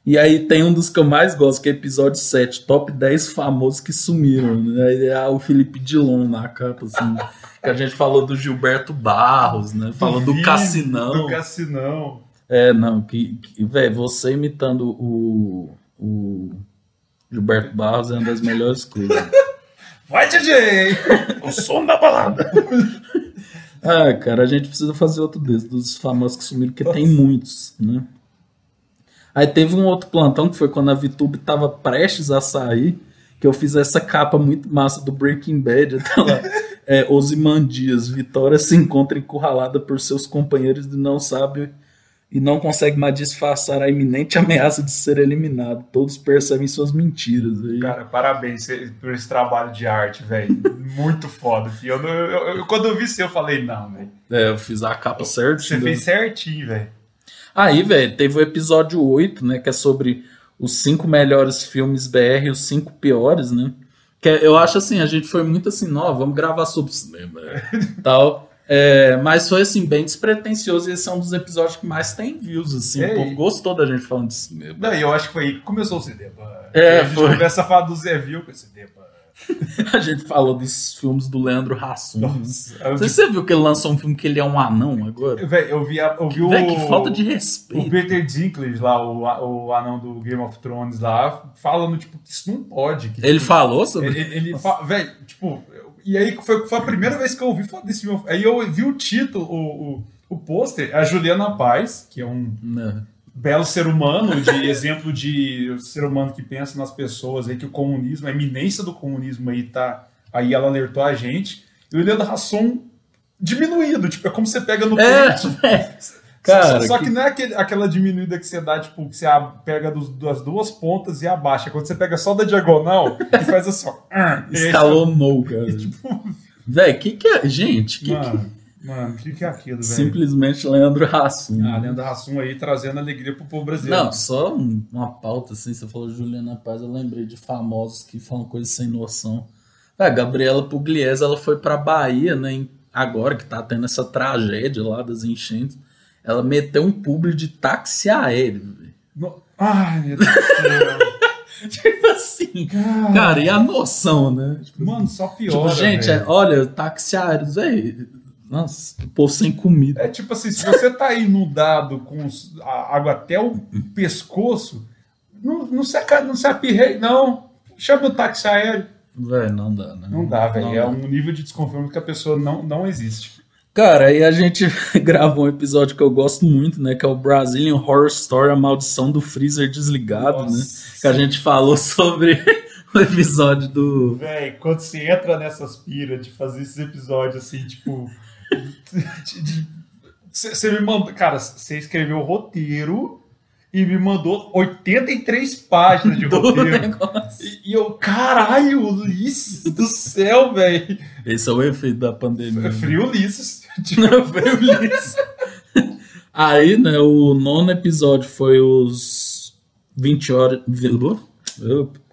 E aí tem um dos que eu mais gosto, que é episódio 7, top 10 famosos que sumiram. Né? Aí é o Felipe Dilon na capa, assim. que a gente falou do Gilberto Barros, né? Falou do, Cassinão. Do Cassinão. É, não, que, que velho, você imitando o, o Gilberto Barros é uma das melhores coisas. Vai, DJ! o som da balada. Ah, cara, a gente precisa fazer outro desses, dos famosos que sumiram, porque tem muitos, né? Aí teve um outro plantão que foi quando a VTube tava prestes a sair, que eu fiz essa capa muito massa do Breaking Bad, até lá. É, Osimandias, Vitória se encontra encurralada por seus companheiros e não sabe e não consegue mais disfarçar a iminente ameaça de ser eliminado. Todos percebem suas mentiras. Aí. Cara, parabéns por esse trabalho de arte, velho. Muito foda, filho. Eu, eu- eu- quando eu vi isso, eu falei, não, velho. É, eu fiz a capa certa. Você fez certinho, velho. Aí, velho, teve o episódio 8, né? Que é sobre os cinco melhores filmes BR e os cinco piores, né? Que é- eu acho assim, a gente foi muito assim, ó, vamos gravar sobre cinema tal. É, mas foi assim, bem despretensioso e esse é um dos episódios que mais tem views, assim. É, o povo gostou da gente falando de cinema. Não, e eu acho que foi aí que começou o cinema. É, a gente foi. começa a falar do Zé Vil com esse cinema. A gente falou dos filmes do Leandro Hassum. Nossa. Eu, Não sei se você viu que ele lançou um filme que ele é um anão agora. Véi, eu vi, a- eu vi o. Véi, que falta de O respeito. Peter Dinklage lá, o, o anão do Game of Thrones lá, falando, tipo, que isso não pode. que, Ele tipo, falou sobre Ele, ele fa... Velho, tipo, e aí foi, foi a primeira vez que eu ouvi falar desse filme. Aí eu vi o título, o, o, o pôster, a Juliana Paz, que é um Né? Belo ser humano, de exemplo de ser humano que pensa nas pessoas aí, que o comunismo, a eminência do comunismo aí tá. Aí ela alertou a gente. E o Leandro Hassum diminuído, tipo, é como você pega no É, peito. Só- Cara, só, que, que- não é aquele- aquela diminuída que você dá, tipo, que você pega dos- das duas pontas e abaixa. É Quando você pega só da diagonal e faz assim, ó. Escalonou, cara. tipo, Velho, que que é. Gente, que, que mano, o que, que é aquilo, velho? Simplesmente Leandro Hassum. Ah, Leandro Hassum aí trazendo alegria pro povo brasileiro. Não, só um- uma pauta assim, você falou Juliana Paz, eu lembrei de famosos que falam coisas sem noção. A Gabriela Pugliese, ela foi pra Bahia, né, agora que tá tendo essa tragédia lá das enchentes, ela meteu um publi de táxi aéreo, velho. No- Ai, meu Deus do céu. Tipo assim, cara, e a noção, né? Tipo, Mano, só tipo, piora, gente, é, olha, táxi aéreo, velho, nossa, o povo sem comida. É tipo assim, se você tá inundado com água até o pescoço, não, não se, não se apirrei, não. Chama o táxi aéreo. Velho, não dá, né? Não dá, velho. É dá. um nível de desconforto que a pessoa não, não existe. Cara, aí a gente gravou um episódio que eu gosto muito, né? Que é o Brazilian Horror Story, a maldição do freezer desligado, né? Nossa. Que a gente falou sobre o episódio do. Véi, quando você entra nessas piras de fazer esses episódios assim, tipo. Você me mandou. Cara, você escreveu o roteiro e me mandou 83 páginas de do roteiro. negócio. E, e eu, caralho, Ulisses do céu, velho. Esse é o efeito da pandemia. Né? frio Ulisses. Tipo, Não, foi o Ulisses. Aí, né, o nono episódio foi os 20 horas.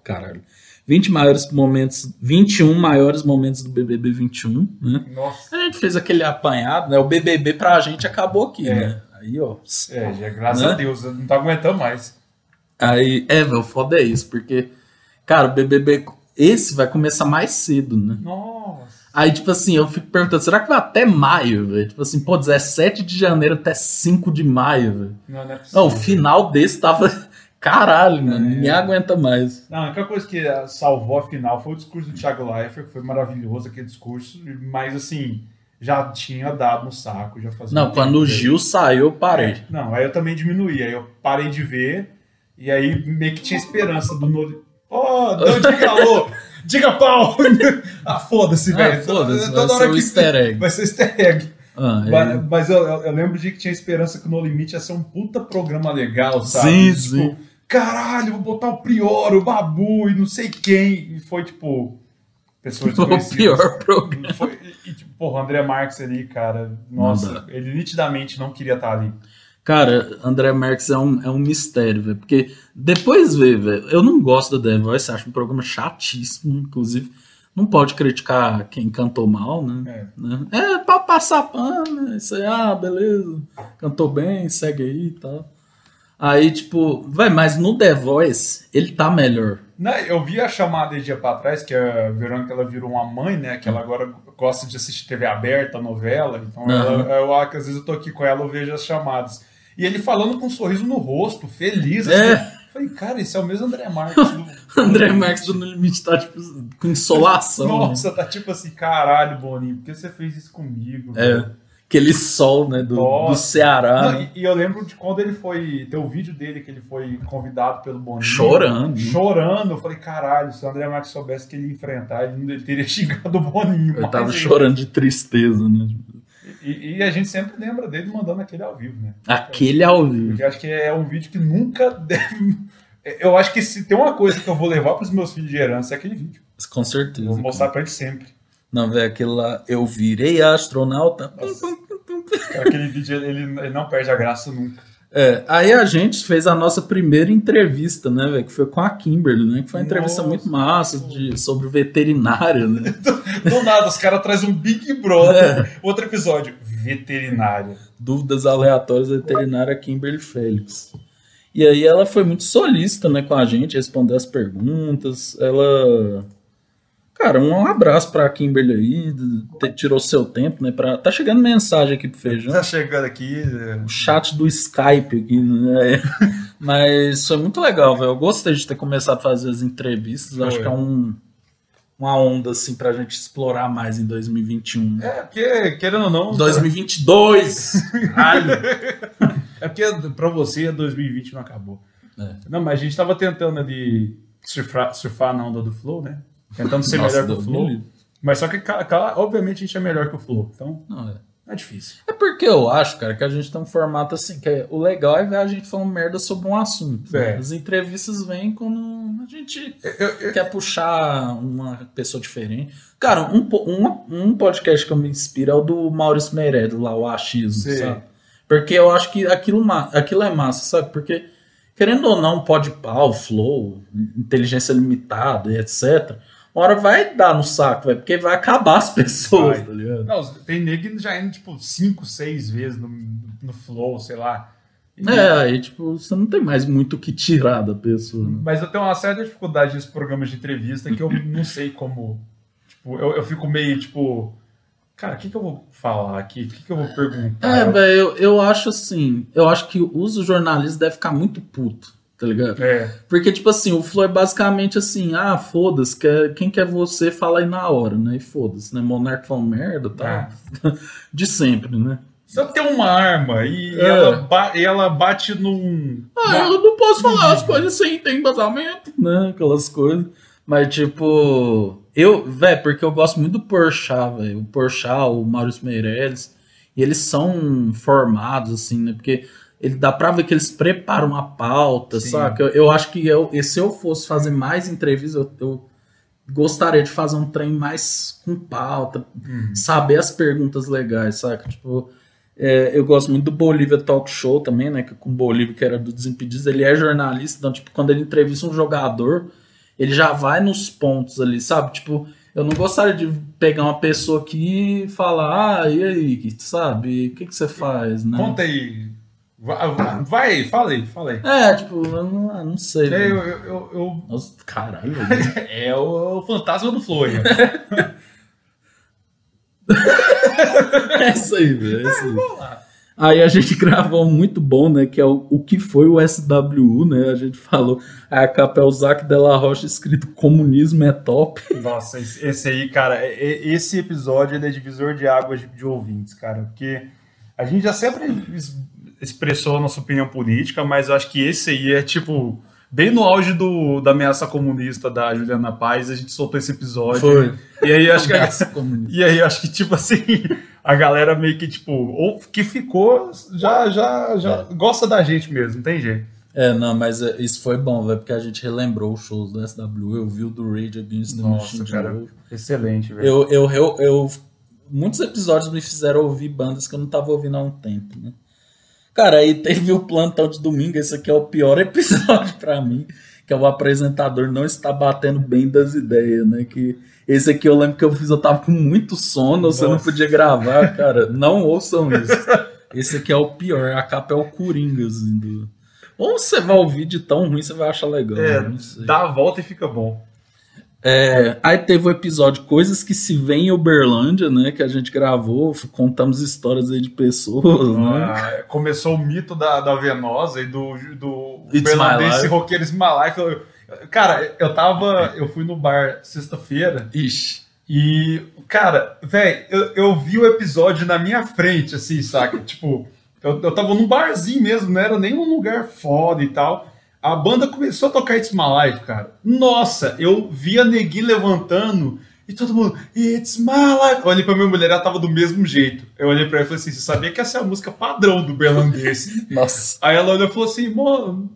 Caralho. 20 maiores momentos. 21 maiores momentos do BBB 21, né? Nossa. A gente fez aquele apanhado, né? O BBB pra gente acabou aqui, É. né? Aí, ó. É, já, graças Né? a Deus, eu não tô aguentando mais. Aí, é, velho, o foda é isso, porque, cara, o BBB, esse vai começar mais cedo, né? Nossa. Aí, tipo assim, eu fico perguntando, será que vai até maio, velho? Tipo assim, pô, 17 de janeiro até 5 de maio, velho. Não, não é possível. Não, o final desse tava. Caralho, mano, É. ninguém aguenta mais. Não, a única coisa que ah, salvou a final foi o discurso do Thiago Leifert, que foi maravilhoso aquele discurso, mas assim, já tinha dado no saco, já fazia. Não, quando o. Gil saiu, eu parei. Não, aí eu também diminuí, aí eu parei de ver, e aí meio que tinha esperança do Noli. Oh, não diga alô! Diga pau! ah, foda-se, Ah, velho. foda-se, Toda vai ser o easter egg. Vai ser easter egg. Ah, Mas, é. mas eu, eu- eu lembro de que tinha esperança que o No Limite ia ser um puta programa legal, sabe? Sim, Tipo, sim. Caralho, vou botar o Prior, o Babu e não sei quem. E foi tipo. Pessoas O desconhecidas. pior programa. Foi, e, tipo, porra, o André Marques ali, cara. Nossa, ele nitidamente não queria estar ali. Cara, André Marques é um, é um mistério, velho. Porque depois vê, velho. Eu não gosto da The Voice, acho um programa chatíssimo, inclusive. Não pode criticar quem cantou mal, né? É. né? É pra passar pano, né? Isso aí, ah, beleza. Cantou bem, segue aí e tal. Aí, tipo, vai, mas no The Voice, ele tá melhor. Né, eu vi a chamada esse dia pra trás, que a Verônica ela virou uma mãe, né? Que ela agora gosta de assistir TV aberta, novela. Então, ela, eu, às vezes eu tô aqui com ela, eu vejo as chamadas. E ele falando com um sorriso no rosto, feliz. É. Assim. Falei, cara, esse é o mesmo André Marques do. André Marques do No Limite tá, tipo, com insolação. né? Nossa, tá tipo assim, caralho, Boninho, por que você fez isso comigo? É. velho? Aquele sol, né, do, do. Ceará. Não, né? e, eu lembro de quando ele foi. Tem o vídeo dele que ele foi convidado pelo Boninho. Chorando. Chorando. Eu falei, caralho, se o André Marques soubesse que ele ia enfrentar, ele, não- ele teria xingado o Boninho. Eu tava ainda. chorando de tristeza, né? E, e a gente sempre lembra dele mandando aquele ao vivo, né? Aquele ao vivo. Porque eu acho que é um vídeo que nunca deve. Eu acho que se tem uma coisa que eu vou levar para os meus filhos de herança é aquele vídeo. Com certeza. Vou mostrar para eles sempre. Não, velho, aquele lá, eu virei astronauta. Aquele vídeo ele, ele não perde a graça nunca. É, aí a gente fez a nossa primeira entrevista, né, velho? Que foi com a Kimberly, né? Que foi uma entrevista Nossa. muito massa de, sobre veterinário, né? Do nada, os caras trazem um Big Brother. Outro episódio, veterinário. Dúvidas aleatórias da veterinária Kimberly Félix. E aí ela foi muito solícita, né, com a gente, respondeu as perguntas. Ela. Cara, um abraço pra Kimberly aí, te- tirou seu tempo, né? Pra... Tá chegando mensagem aqui pro Feijão. Tá chegando aqui. é, o chat do Skype aqui, né? Mas foi muito legal, velho. Eu gostei de ter começado a fazer as entrevistas. Acho Foi. que é um, uma onda, assim, pra gente explorar mais em 2021. né? É, porque, querendo ou não. 2022! Caralho! É porque pra você 2020 não acabou. É. Não, mas a gente tava tentando ali surfar, surfar na onda do Flow, né? Tentando ser Nossa, melhor que o Flow. Mas só que, obviamente, a gente é melhor que o Flow. Então, Não, é. é difícil. É porque eu acho, cara, que a gente tem um formato assim, que é- o legal é ver a gente falando merda sobre um assunto. É. né? As entrevistas vêm quando a gente Eu- eu- quer puxar uma pessoa diferente. Cara, um, um, um podcast que eu me inspiro é o do Maurício Meirelles, lá, o Achismo, Sim. sabe? Porque eu acho que aquilo, aquilo é massa, sabe? Porque, querendo ou não, pode pau, flow, inteligência limitada e etc. Uma hora vai dar no saco, velho, porque vai acabar as pessoas, Vai. tá ligado? Não, tem nego que já indo, tipo, 5, 6 vezes no, no Flow, sei lá. E- É, aí, tipo, você não tem mais muito o que tirar da pessoa. né? Mas eu tenho uma certa dificuldade nesses programas de entrevista que eu não sei como. Tipo, eu, eu fico meio, tipo. Cara, o que, que eu vou falar aqui? O que, que eu vou perguntar? É, velho, eu, eu acho assim, eu acho que os jornalistas devem ficar muito puto, tá ligado? É, Porque, tipo assim, o Flow é basicamente assim, ah, foda-se, quer- quem quer você, fala aí na hora, né? E foda-se, né? Monarca falando merda, tá? De sempre, né? Eu tenho uma arma e, É. ela, ba- e ela bate num. Ah, eu não posso falar as coisas sem ter embasamento, né? Aquelas coisas. Mas, tipo, eu, velho, porque eu gosto muito do Porchat, velho. O Porchat, o Maurício Meirelles. E eles são formados, assim, né? Porque ele dá pra ver que eles preparam a pauta, Sim. saca? Eu, eu acho que eu, e se eu fosse fazer mais entrevistas, eu, eu gostaria de fazer um trem mais com pauta, saber as perguntas legais, saca? Tipo, é, eu gosto muito do Bolívia Talk Show também, né? Que com o Bolívia, que era do Desimpedidos, ele é jornalista, então, tipo, quando ele entrevista um jogador, ele já vai nos pontos ali, sabe? Tipo, eu não gostaria de pegar uma pessoa aqui e falar, ah, e aí, que- sabe? O que, que você faz, né? Conta aí. Vai, vai- vai, fala aí, fala aí. É, tipo, eu não, não sei. Velho. eu, eu- eu- Nossa, caralho. é o, o fantasma do Flow. aí. É isso aí, velho. É isso aí. Aí a gente gravou um muito bom, né? Que é o, o que foi o SWU, né? A gente falou. A capa é o Zac Della Rocha escrito Comunismo é top. Nossa, esse, aí, cara, é- é- esse episódio é divisor de águas de, de ouvintes, cara, porque a gente já sempre expressou a nossa opinião política, mas eu acho que esse aí é tipo. Bem no auge do, da ameaça comunista da Juliana Paz, a gente soltou esse episódio. E aí acho que. E aí acho que, tipo assim, a galera meio que, tipo, ou que ficou, já, já, já gosta da gente mesmo, não tem jeito. É, não, mas é, isso foi bom, velho, porque a gente relembrou os shows do SWU. Eu vi o do Rage Against the Nossa, Machine de cara, novo. excelente, velho. Eu, eu, eu, eu- Muitos episódios me fizeram ouvir bandas que eu não tava ouvindo há um tempo, né? Cara, aí teve o plantão de domingo, esse aqui é o pior episódio pra mim, que é o apresentador não está batendo bem das ideias, né? Que esse aqui eu lembro que eu fiz, eu tava com muito sono, você não Nossa. podia gravar, cara. Não ouçam isso. Esse aqui é o pior, a capa é o Coringa, assim, do... Ou você vai ouvir de tão ruim, você vai achar legal. É, não sei. dá a volta e fica bom. É, aí teve o episódio Coisas que se vê em Uberlândia, né? Que a gente gravou, contamos histórias aí de pessoas, né? Ah, começou o mito da, da Venosa e do, do It's My berlandense Life. roqueiro It's My Life. Eu- Cara, eu tava. Eu fui no bar sexta-feira Ixi. e, cara, velho, eu, eu vi o episódio na minha frente, assim, saca? tipo, eu, eu tava num barzinho mesmo, não era nem um lugar foda e tal. A banda começou a tocar It's My Life, cara. Nossa, eu vi a neguinha levantando e todo mundo, It's my life. Eu olhei pra minha mulher, ela tava do mesmo jeito. Eu olhei pra ela e falei assim: você sabia que essa é a música padrão do berlandês? Nossa. Aí ela olhou e falou assim,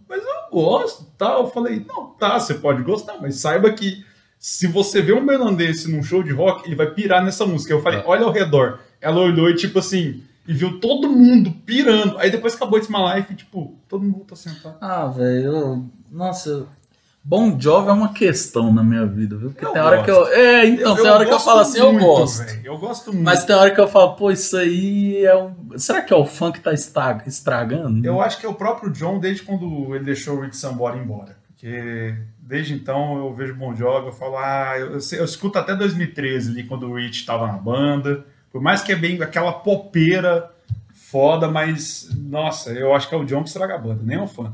mas eu gosto, tal. Eu falei, não, tá, você pode gostar, mas saiba que se você vê um berlandês num show de rock, ele vai pirar nessa música. Eu falei, É. olha ao redor. Ela olhou e tipo assim, e viu todo mundo pirando. Aí depois acabou My Life e tipo, todo mundo voltou a sentar. Ah, velho, eu- nossa, Bon Jovi é uma questão na minha vida, viu? Porque Eu tem hora que eu. gosto. É, então, tem hora que eu gosto falo assim, eu muito, gosto. velho, Eu gosto muito. Mas tem hora que eu falo, pô, isso aí é um. Será que é o fã que tá estra- estragando? Eu acho que é o próprio John desde quando ele deixou o Rick Sambora embora. Porque desde então eu vejo Bon Jovi, eu falo, ah, eu, eu, eu escuto até 2013 ali, quando o Rich estava na banda. Por mais que é bem aquela popeira foda, mas, nossa, eu acho que é o John que estraga a banda, nem é um fã.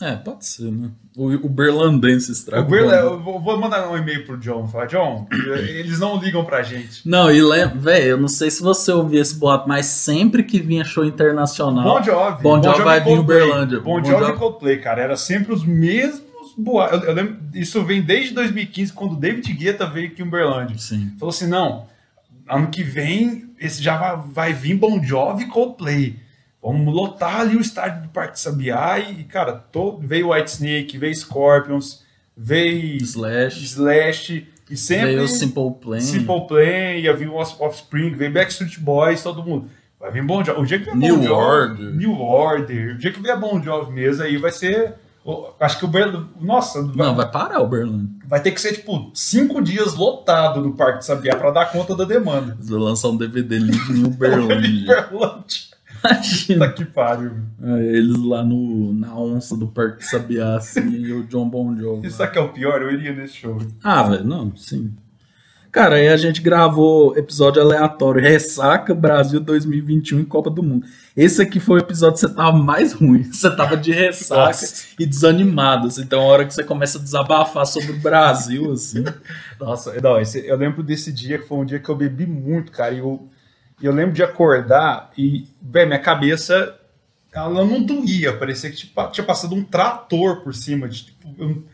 É, pode ser, né? O, o berlandense estraga. O Berla- eu vou mandar um e-mail pro John, falar, John, eles não ligam pra gente. Não, e velho, eu não sei se você ouvia esse boato, mas sempre que vinha show internacional. Bon Jovi. Bon Jovi vai vir em Coldplay. Uberlândia. Bon Bon Jovi- e Coldplay, cara. Era sempre os mesmos boatos. Eu, eu lembro, isso vem desde 2015, quando o David Guetta veio aqui em Uberlândia. Sim. Falou assim, não, ano que vem esse já vai, vai vir Bon Jovi e Coldplay. Vamos lotar ali o estádio do Parque Sabiá e, cara, to- veio Whitesnake, veio Scorpions, veio Slash. Slash e sempre... Veio Simple Plan. Simple Plan, ia vir Offspring, veio Backstreet Boys, todo mundo. Vai vir Bon Jovi. O dia que vier New Bon Jovi, Order. New Order. O dia que vier Bon Jovi mesmo, aí vai ser... Acho que o Berlim... Nossa, vai, Não, vai parar o Berlândia. vai ter que ser, tipo, cinco dias lotado no Parque de Sabiá pra dar conta da demanda. Eles vão lançar um DVD livre em Uberlândia. Berlândia. Imagina. Puta que pariu. É, eles lá no, na onça do Parque Sabiá, assim, e o John Bon Jovi. E sabe o que é o pior? Eu iria nesse show. Ah, velho, não, sim. Cara, aí a gente gravou episódio aleatório, Ressaca Brasil 2021 em Copa do Mundo. Esse aqui foi o episódio que você tava mais ruim. Você tava de ressaca Nossa. e desanimado. Assim, então, a hora que você começa a desabafar sobre o Brasil, assim. Nossa, não, esse- eu lembro desse dia que foi um dia que eu bebi muito, cara. E eu, e eu lembro de acordar e, bem, minha cabeça, ela não doía. Parecia que tipo, tinha passado um trator por cima. De, tipo, eu,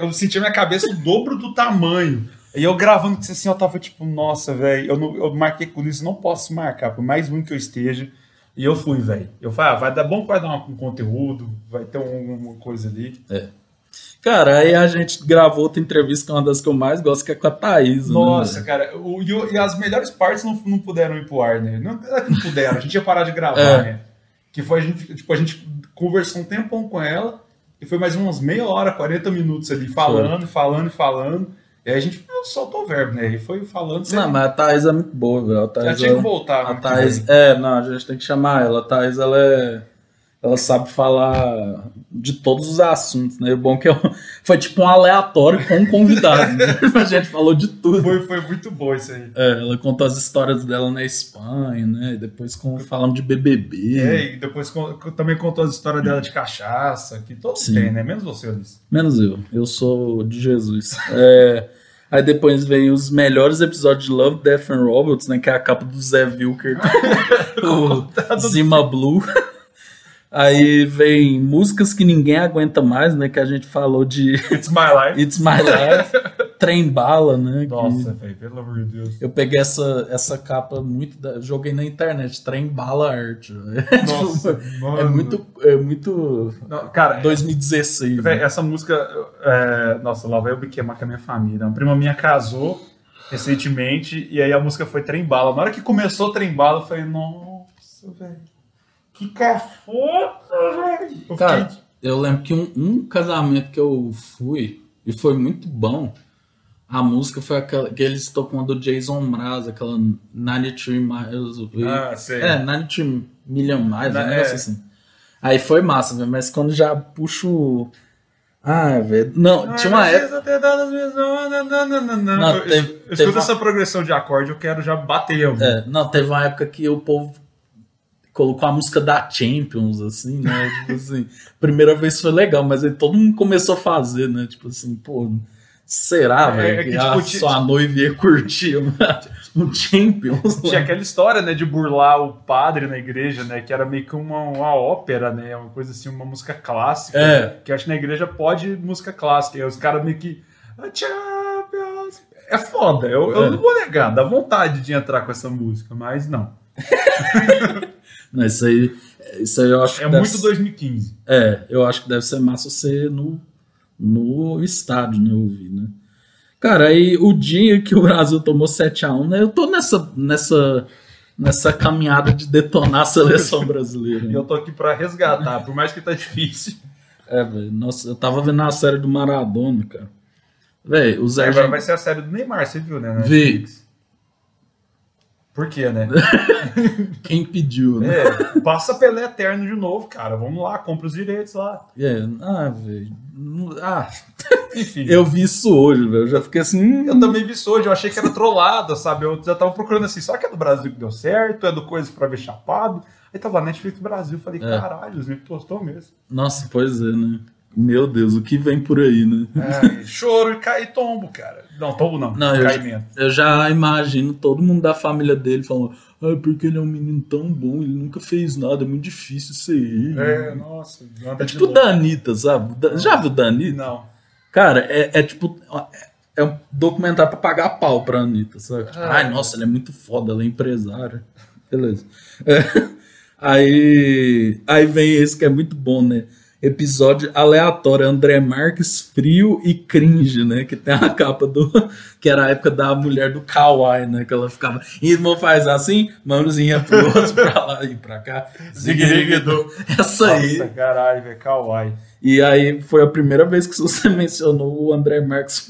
eu sentia minha cabeça o dobro do tamanho. E eu gravando isso assim, eu tava tipo, nossa, velho, eu, não- eu marquei com isso, não posso marcar, por mais ruim que eu esteja. E eu fui, velho. Eu falei, ah, vai dar bom que vai dar um, um conteúdo, vai ter um- uma coisa ali. Cara, aí a gente gravou outra entrevista que é uma das que eu mais gosto, que é com a Thaís. né, Nossa, velho? cara, o- e, as melhores partes não, não puderam ir pro ar, né? Não é que não puderam, a gente ia parar de gravar, É. né? Que foi a gente, tipo, a gente conversou um tempão com ela e foi mais umas meia hora, 40 minutos ali, falando, falando, falando. E aí a gente soltou o verbo, né? E foi falando. Não, mas a Thaís é muito boa, velho. A Já tinha que voltar. A que Thais, é, não, a gente tem que chamar ela. A Thais, ela é. Ela sabe falar de todos os assuntos, né? O bom que eu- foi tipo um aleatório com um convidado. né? A gente falou de tudo. Foi, foi muito bom isso aí. É, ela contou as histórias dela na Espanha, né? E depois com, falamos de BBB. É, e depois con- também contou as histórias dela de cachaça, que todos Sim. têm, né? Menos você, Ulisses. Menos eu. Eu sou de Jesus. É, aí depois vem os melhores episódios de Love, Death and Robots, né? Que é a capa do Zé Wilker. o Zima Blue. Aí vem músicas que ninguém aguenta mais, né? Que a gente falou de It's my life. It's My Life, Trem Bala, né? Nossa, velho, pelo amor de Deus. Eu peguei essa, essa capa muito. Da, joguei na internet, Trem Bala Art. Nossa, Tipo, mano. é muito. É muito. Não, cara, 2016. Véi, né? essa música, é, nossa, lá vai eu me queimar com a minha família. Uma prima minha casou recentemente e aí a música foi Trem Bala. Na hora que começou Trem Bala, eu falei, nossa, velho, que cafona, velho. Eu Cara, fiquei- eu lembro que um, um casamento que eu fui e foi muito bom. A música foi aquela que eles tocam do Jason Mraz, aquela 93 Miles Away. Ah, sei. É, 93 Million Miles, Na- um negócio é. assim. Aí foi massa, velho, mas quando já puxo. Ah, velho. Não, tinha uma época. ter dado as minhas- não, não, não, Eu- teve- eu teve escuto uma- essa progressão de acorde, eu quero já bater. É, não, teve uma época que o povo colocou a música da Champions, assim, né? tipo assim, primeira vez foi legal, mas aí todo mundo começou a fazer, né? Tipo assim, pô, será, É, velho? é que, que tipo, a ti- sua noiva ia curtir uma- um Champions? Tinha aquela história, né, de burlar o padre na igreja, né, que era meio que uma, uma ópera, né, uma coisa assim, uma música clássica. É. Que acho que na igreja pode música clássica. E os caras meio que. "Ah, Champions! é foda. Eu, eu não vou negar, dá vontade de entrar com essa música, mas não. Não, isso aí, isso aí eu acho É que deve muito ser- 2015. É, eu acho que deve ser massa você no, no estádio, né, ouvir, né? Cara, aí o dia que o Brasil tomou 7x1, né? Eu tô nessa, nessa, nessa caminhada de detonar a seleção brasileira. Né? eu tô aqui pra resgatar, por mais que tá difícil. É, velho. Nossa, eu tava vendo a série do Maradona, cara. Velho, o Zé Agora Gen- vai ser a série do Neymar, você viu, né? Vi. Por quê, né? Quem pediu, né? É, passa Pelé Eterno de novo, cara. Vamos lá, compra os direitos lá. É, ah, velho. Ah, Enfim. eu vi isso hoje, velho. Eu já fiquei assim. hum, Eu também vi isso hoje, eu achei que era trollada, sabe? Eu já tava procurando assim, só que é do Brasil que deu certo, é do Coisa pra ver chapado. Aí tava Netflix Brasil, falei, É. caralho, os me postou mesmo. Nossa, pois é, né? Meu Deus, o que vem por aí, né? É, choro e cai e tombo, cara. Não, tombo não, Não, eu, caimento. eu já imagino todo mundo da família dele falando: Ah, porque ele é um menino tão bom, ele nunca fez nada, é muito difícil ser ele. É, nossa. É tipo o. Danita, sabe? Da- Já viu o Danita? Não. Cara, é, é tipo. É um documentário pra pagar pau pra Anitta, sabe? Tipo, Ah, Ai, é. nossa, ela é muito foda, ela é empresária. Beleza. É, aí, aí vem esse que é muito bom, né? Episódio aleatório, André Marques, frio e cringe, né? Que tem a capa do. Que era a época da mulher do Kawaii, né? Que ela ficava. Irmão faz assim, mãozinha pro outro, pra lá e pra cá. Ziguiriguidu. Essa aí. Nossa, caralho, velho, kawaii. E aí foi a primeira vez que você mencionou o André Marques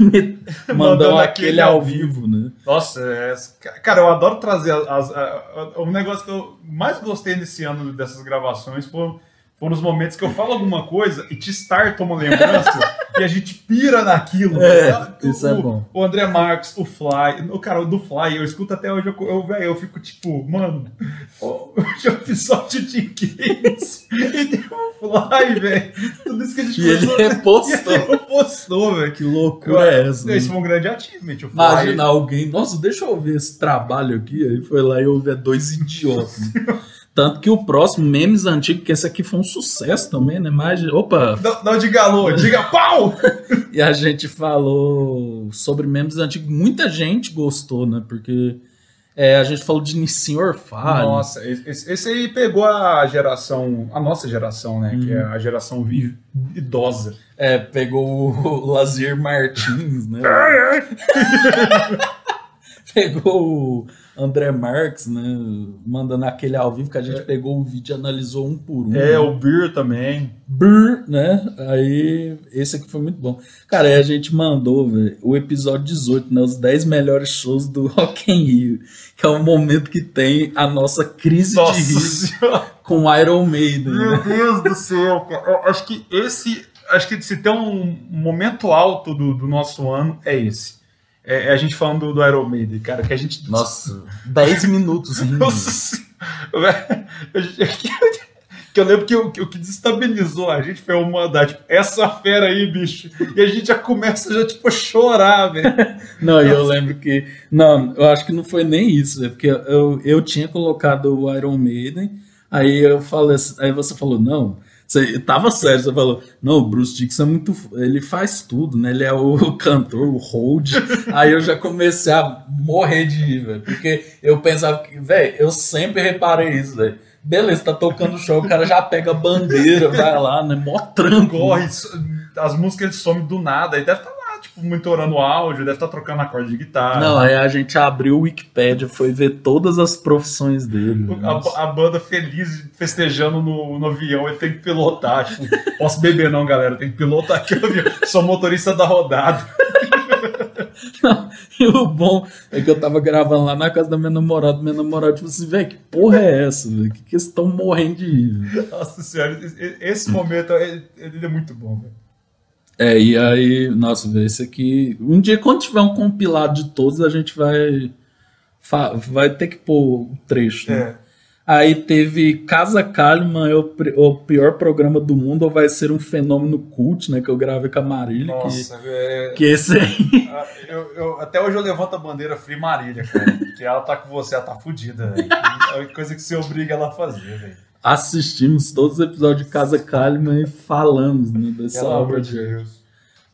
mandando aquele ao vivo, né? Nossa, é, cara, eu adoro trazer as, as- um negócio que eu mais gostei nesse ano dessas gravações foram, foram os momentos que eu falo alguma coisa e te starta uma lembrança e a gente pira naquilo. É, né? isso é o, bom. O André Marques, o Fly, o cara do Fly, eu escuto até hoje, eu, eu, velho, eu fico tipo, mano, o o episódio de games e tem o Fly, velho. Tudo isso que a gente E ele começou- repostou. E ele repostou, velho. Que loucura é essa? né? Esse foi um grande achievement. O Fly, Imagina alguém, nossa, deixa eu ver esse trabalho aqui. Aí foi lá e eu vi dois idiotas. Tanto que o próximo, memes antigos, que esse aqui foi um sucesso também, né? Mas, opa, Não, não diga alô, diga pau! e a gente falou sobre memes antigos. Muita gente gostou, né? Porque é, a gente falou de Nissin Orfalho. Nossa, esse, esse aí pegou a geração, a nossa geração, né? Que é a geração idosa. É, pegou o Lazier Martins, né? pegou o André Marques, né? Mandando aquele ao vivo que a gente pegou o vídeo e analisou um por um. É, o Beer também. Brr, né? Aí, esse aqui foi muito bom. Cara, aí a gente mandou, velho, o episódio 18, né? Os 10 melhores shows do Rock in Rio. Que é o momento que tem a nossa crise Nossa de senhora. com Iron Maiden. Meu né? Deus do céu, cara. Eu acho que esse. Acho que se tem um momento alto do, do nosso ano, é esse. É, é a gente falando do, do Iron Maiden, cara, que a gente. Nossa, 10 minutos rindo. Nossa. A Que eu lembro que o, que que desestabilizou a gente foi eu mandar, tipo, essa fera aí, bicho. E a gente já começa já, tipo, a chorar, velho. Não, e eu lembro que. Não, eu acho que não foi nem isso, é porque eu, eu tinha colocado o Iron Maiden, aí eu falei, aí você falou, não. Você tava sério, você falou, não, o Bruce Dixon é muito. Ele faz tudo, né? Ele é o cantor, o hold. aí eu já comecei a morrer de rir, velho. Porque eu pensava que, velho, eu sempre reparei isso, velho. Beleza, tá tocando show, o cara já pega a bandeira, vai lá, né? Mó tranco. Corre, as músicas ele some do nada. E deve estar lá, tipo, monitorando o áudio, deve estar trocando acorde de guitarra. Não, aí a gente abriu o Wikipedia, foi ver todas as profissões dele. A, a banda feliz festejando no, no avião, ele tem que pilotar. Tipo, posso beber não, galera, tem que pilotar aqui o avião. Sou motorista da rodada. E o bom é que eu tava gravando lá na casa da minha namorada. Minha namorada, tipo assim, velho, que porra é essa, velho? Que que eles estão morrendo de rir? velho?" Nossa senhora, esse- esse momento ele, ele é muito bom, velho. É, e aí, nossa, velho, esse aqui. Um dia, quando tiver um compilado de todos, a gente vai. Vai ter que pôr o trecho, né? É. Aí teve Casa Kalimann é o, o pior programa do mundo, ou vai ser um fenômeno cult, né? Que eu gravei com a Marília. Que, Nossa, é, que esse aí. Ah, eu, eu- até hoje eu levanto a bandeira Free Marília, cara. que ela tá com você, ela tá fudida, velho. É coisa que você obriga ela a fazer, velho. Assistimos todos os episódios de Casa Kalimann e falamos né, dessa Pelo obra de. Deus.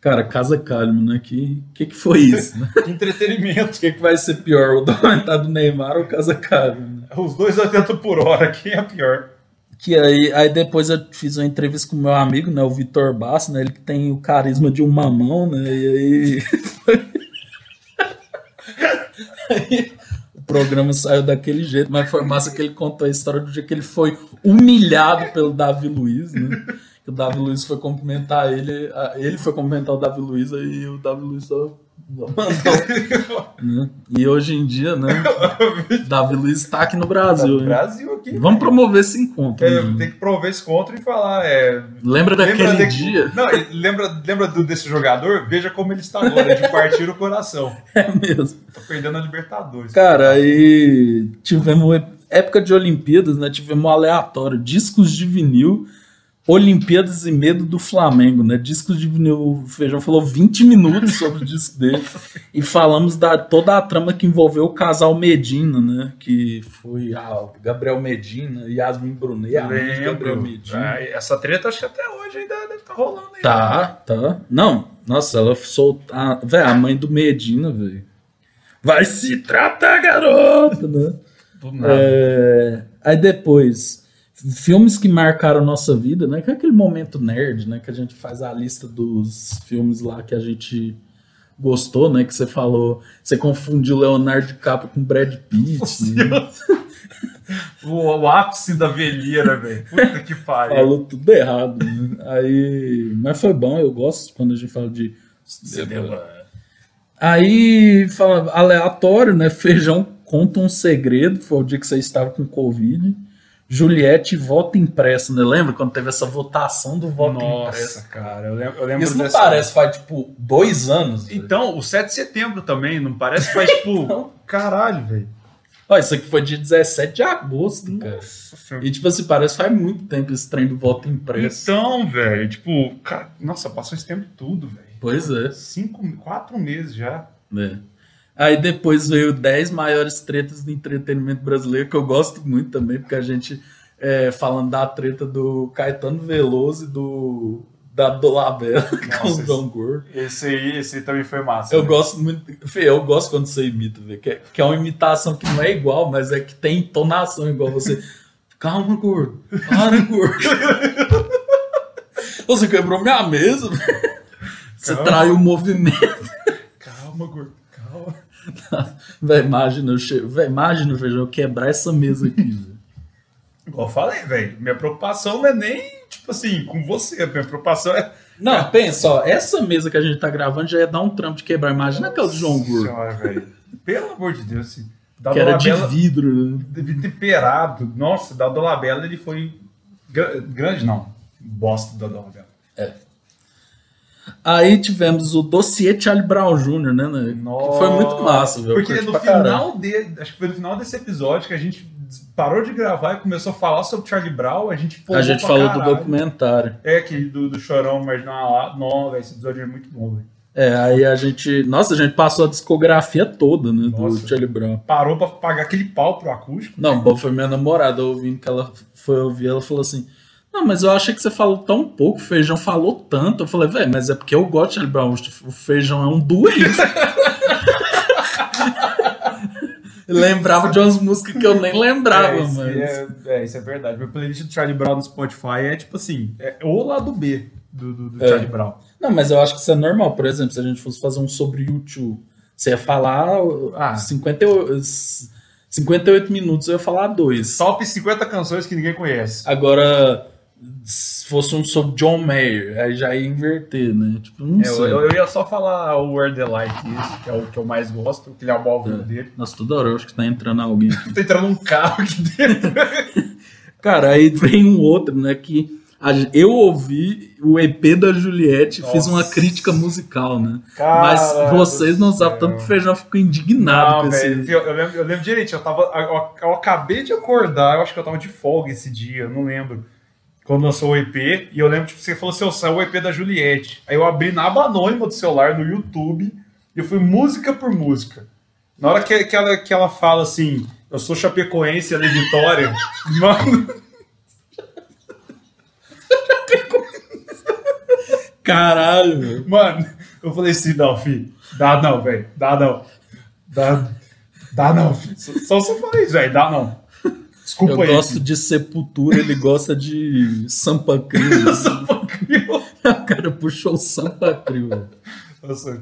Cara, Casa Calma, né? Que, que que foi isso, né? Que entretenimento. O que, que vai ser pior, o documentário do Neymar ou Casa Calma? Né? Os dois 80 por hora, quem é pior? Que aí, aí depois eu fiz uma entrevista com meu amigo, né, o Vitor Basso, né, ele que tem o carisma de um mamão, né, e aí, aí programa saiu daquele jeito, mas foi massa que ele contou a história do dia que ele foi humilhado pelo Davi Luiz, né, que o Davi Luiz foi cumprimentar ele, ele foi cumprimentar o Davi Luiz e o Davi Luiz só né, e hoje em dia, né, Davi Luiz está aqui no Brasil, No hein? Brasil aqui. Vamos promover esse encontro. É, tem que prover esse contra e falar. É, Lembra daquele de- dia? Não, lembra, lembra do, desse jogador? Veja como ele está agora, de partir o coração. É mesmo. Tá perdendo a Libertadores. Cara, aí tivemos época de Olimpíadas, né? Tivemos um aleatório, discos de vinil, Olimpíadas e medo do Flamengo, né? Discos de vinil, o Feijão falou 20 minutos sobre o disco dele e falamos da toda a trama que envolveu o casal Medina, né? Que foi ah, Gabriel Medina, Yasmin Brunet, a mãe de Gabriel. Medina. Ah, essa treta acho que até hoje ainda deve estar rolando aí. Tá, tá. Não, nossa, ela soltou. Velho, a mãe do Medina, velho. Vai se tratar, garota, né? Do nada. É, aí depois, filmes que marcaram nossa vida, né? Que é aquele momento nerd, né? Que a gente faz a lista dos filmes lá que a gente gostou, né? Que você falou, você confundiu Leonardo DiCaprio com Brad Pitt. né? O, o ápice da velheira, velho. Puta que pariu. Falou tudo errado, né? Aí, mas foi bom, eu gosto quando a gente fala de Aí, fala, aleatório, né? Feijão conta um segredo. Foi o dia que você estava com Covid. Juliette vota impresso, né? Lembra quando teve essa votação do voto impresso? Nossa, cara, eu lembro, eu lembro Isso não dessa- parece, faz tipo dois anos. velho. Então, o 7 de setembro também, não parece faz tipo. Não. Caralho, velho. Ó, isso aqui foi dia 17 de agosto, cara. Nossa Senhora. E tipo assim, parece faz muito tempo esse trem do voto impresso. Então, velho, tipo, cara, nossa, passou esse tempo tudo, velho. Pois é. Cinco, quatro meses já. né? Aí depois veio 10 maiores tretas do entretenimento brasileiro, que eu gosto muito também, porque a gente, é, falando da treta do Caetano Veloso e do da Dolabella com o João Gordo. Esse aí, esse aí também foi massa. Eu né? gosto muito. Fê, eu gosto quando você imita, velho, que, é, que é uma imitação que não é igual, mas é que tem entonação igual você. Calma, gordo. Para, gordo. Você quebrou minha mesa, velho. Você Calma. traiu o movimento. Calma, gordo, calma. Véi, imagina, eu che... Véi, imagina, eu quebrar essa mesa aqui, velho. Igual eu falei, velho, minha preocupação não é nem, tipo assim, com você. Minha preocupação é. Não, pensa, ó, essa mesa que a gente tá gravando já ia dar um trampo de quebrar. Imagina aquela do João Gordo. Pelo amor de Deus, assim. Da que era de Dolabella- vidro, né? de temperado. Nossa, da Dolabella ele foi. gra- Grande não. Bosta da Dolabella. Aí tivemos o dossiê Charlie Brown Jr., né? né? Que foi muito massa, eu Porque no final de, acho que foi no final desse episódio que a gente parou de gravar e começou a falar sobre Charlie Brown, a gente A gente falou do caralho. documentário. É, que do, do Chorão lá. Não, velho, esse episódio é muito bom, velho. É, aí a gente. Nossa, a gente passou a discografia toda, né? Nossa. Do Charlie Brown. Parou pra pagar aquele pau pro acústico. Não, bom, foi minha namorada ouvindo que ela foi ouvir, ela falou assim. Não, mas eu achei que você falou tão pouco, o feijão falou tanto. Eu falei, velho, mas é porque eu gosto de Charlie Brown. O feijão é um doente. Lembrava de umas músicas que eu nem lembrava, é, isso, mas. é, é, isso é verdade. Meu playlist do Charlie Brown no Spotify é tipo assim, é o lado B do, do, do É. Charlie Brown. Não, mas eu acho que isso é normal. Por exemplo, se a gente fosse fazer um sobre YouTube, você ia falar Ah. 58, 58 minutos, eu ia falar dois. Top 50 canções que ninguém conhece. Agora, se fosse um sobre John Mayer, aí já ia inverter, né? Tipo, não É, eu, sei. eu ia só falar o Word the Light, esse, que é o que eu mais gosto, que ele é o álbum É. dele. Nossa, toda hora eu acho que tá entrando alguém. Tá entrando um carro aqui dentro. Cara, aí vem um outro, né? Que a- eu ouvi o EP da Juliette, fiz uma crítica musical, né? Caralho Mas vocês não sabem tanto que o feijão ficou indignado Não, com esse. eu, eu lembro, eu lembro direito, eu tava. Eu, eu acabei de acordar, eu acho que eu tava de folga esse dia, eu não lembro. Quando lançou o EP, e eu lembro, tipo, você falou assim, saiu o EP da Juliette. Aí eu abri na aba anônima do celular, no YouTube, e eu fui música por música. Na hora que, que, ela, que ela fala assim, eu sou chapecoense, ela é Vitória, mano, Caralho, mano, Eu falei assim, não, filho. Dá não, velho. Dá não. Dá, dá não, filho. Só só falei isso, velho. Dá não. Desculpa Eu aí. gosto filho. de Sepultura, ele gosta de Sampa Crio. o cara puxou o Sampa Crio. velho. Nossa,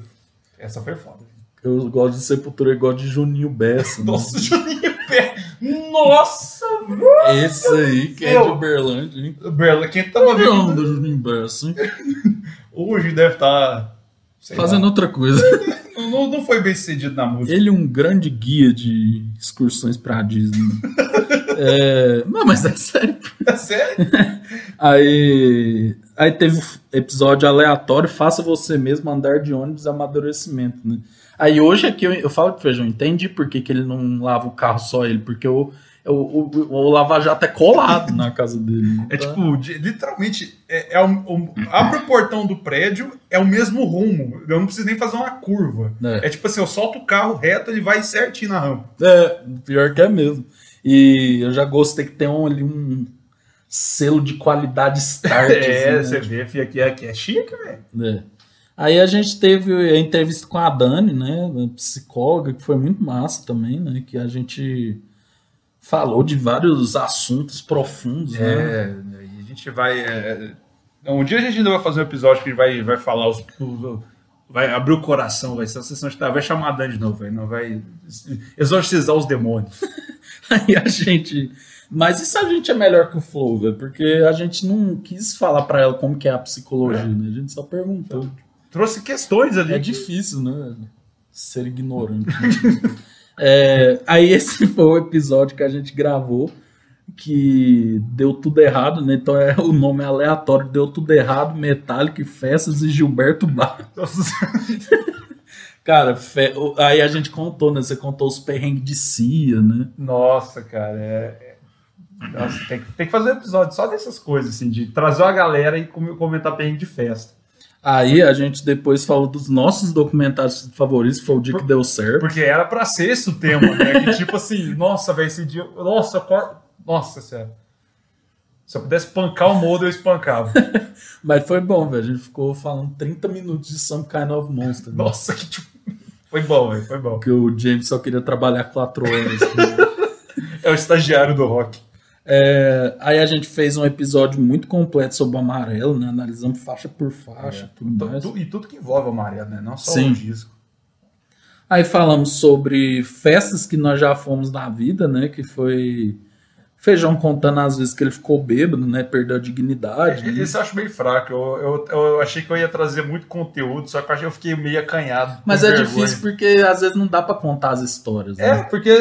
essa foi foda. Eu gosto de Sepultura, eu gosto de Juninho Bessa. Nossa, Juninho Pé. Nossa, Esse aí que é de. Uberlândia, hein? Berla, quem tava Não, vendo do Juninho Bessa, hein? hoje deve estar. Fazendo outra coisa. Não, não- não foi bem sucedido na música. Ele é um grande guia de excursões pra Disney. É, Não, mas é sério. É sério? Aí, aí teve um episódio aleatório, faça você mesmo andar de ônibus amadurecimento, né? Aí hoje aqui eu, eu falo pro Feijão, entendi por que, que ele não lava o carro só ele, porque o, o, o, o Lava Jato é colado na casa dele. né? É tipo, literalmente, é, é o- o- abre o portão do prédio, é o mesmo rumo. Eu não preciso nem fazer uma curva. É. É, tipo assim, eu solto o carro reto, ele vai certinho na rampa. É, pior que é mesmo. E eu já gostei que tem um, ali um selo de qualidade start. É, assim, você né? vê, filho, aqui, aqui é chique, velho. É. Aí a gente teve a entrevista com a Dani, né, a psicóloga, que foi muito massa também, né, que a gente falou de vários assuntos profundos, né? É, a gente vai. é, um dia a gente ainda vai fazer um episódio que vai, vai falar os. Vai abrir o coração, vai ser uma sessão de vai chamar a Dan de novo, velho, não vai exorcizar os demônios. Aí a gente, mas isso a gente é melhor que o Flow, velho, porque a gente não quis falar pra ela como que é a psicologia, né? A gente só perguntou. Trouxe questões ali. É difícil, né? Ser ignorante. É, aí esse foi o episódio que a gente gravou que deu tudo errado, né? Então é o nome é aleatório, deu tudo errado, Metallic, Festas e Gilberto Bar. Nossa, Cara, fe- aí a gente contou, né? Você contou os perrengues de Cia, né? Nossa, cara, é. é- Nossa, tem, que- tem que fazer um episódio só dessas coisas, assim, de trazer uma galera e com- comentar perrengue de festa. Aí a gente depois falou dos nossos documentários favoritos, que foi o dia que deu certo. Porque era pra ser esse o tema, né? Que tipo assim, nossa, velho, esse dia. Nossa, cor... nossa, sério. Se eu pudesse espancar o modo, eu espancava. Mas foi bom, velho. A gente ficou falando 30 minutos de Some Kind of Monster. né? Nossa, que tipo. Foi bom, velho, foi bom. Porque o James só queria trabalhar 4 horas. né? É o estagiário do rock. É, aí a gente fez um episódio muito completo sobre o amarelo, né? Analisamos faixa por faixa, tudo Tu- mais. tu- e tudo que envolve o amarelo, né? Não só Sim. o disco. Aí falamos sobre festas que nós já fomos na vida, né? Que foi Feijão contando às vezes que ele ficou bêbado, né? Perdeu a dignidade. né? Esse eu acho meio fraco. Eu, eu, eu achei que eu ia trazer muito conteúdo, só que eu achei que eu fiquei meio acanhado. Mas é vergonha. difícil porque às vezes não dá pra contar as histórias. É, Né? porque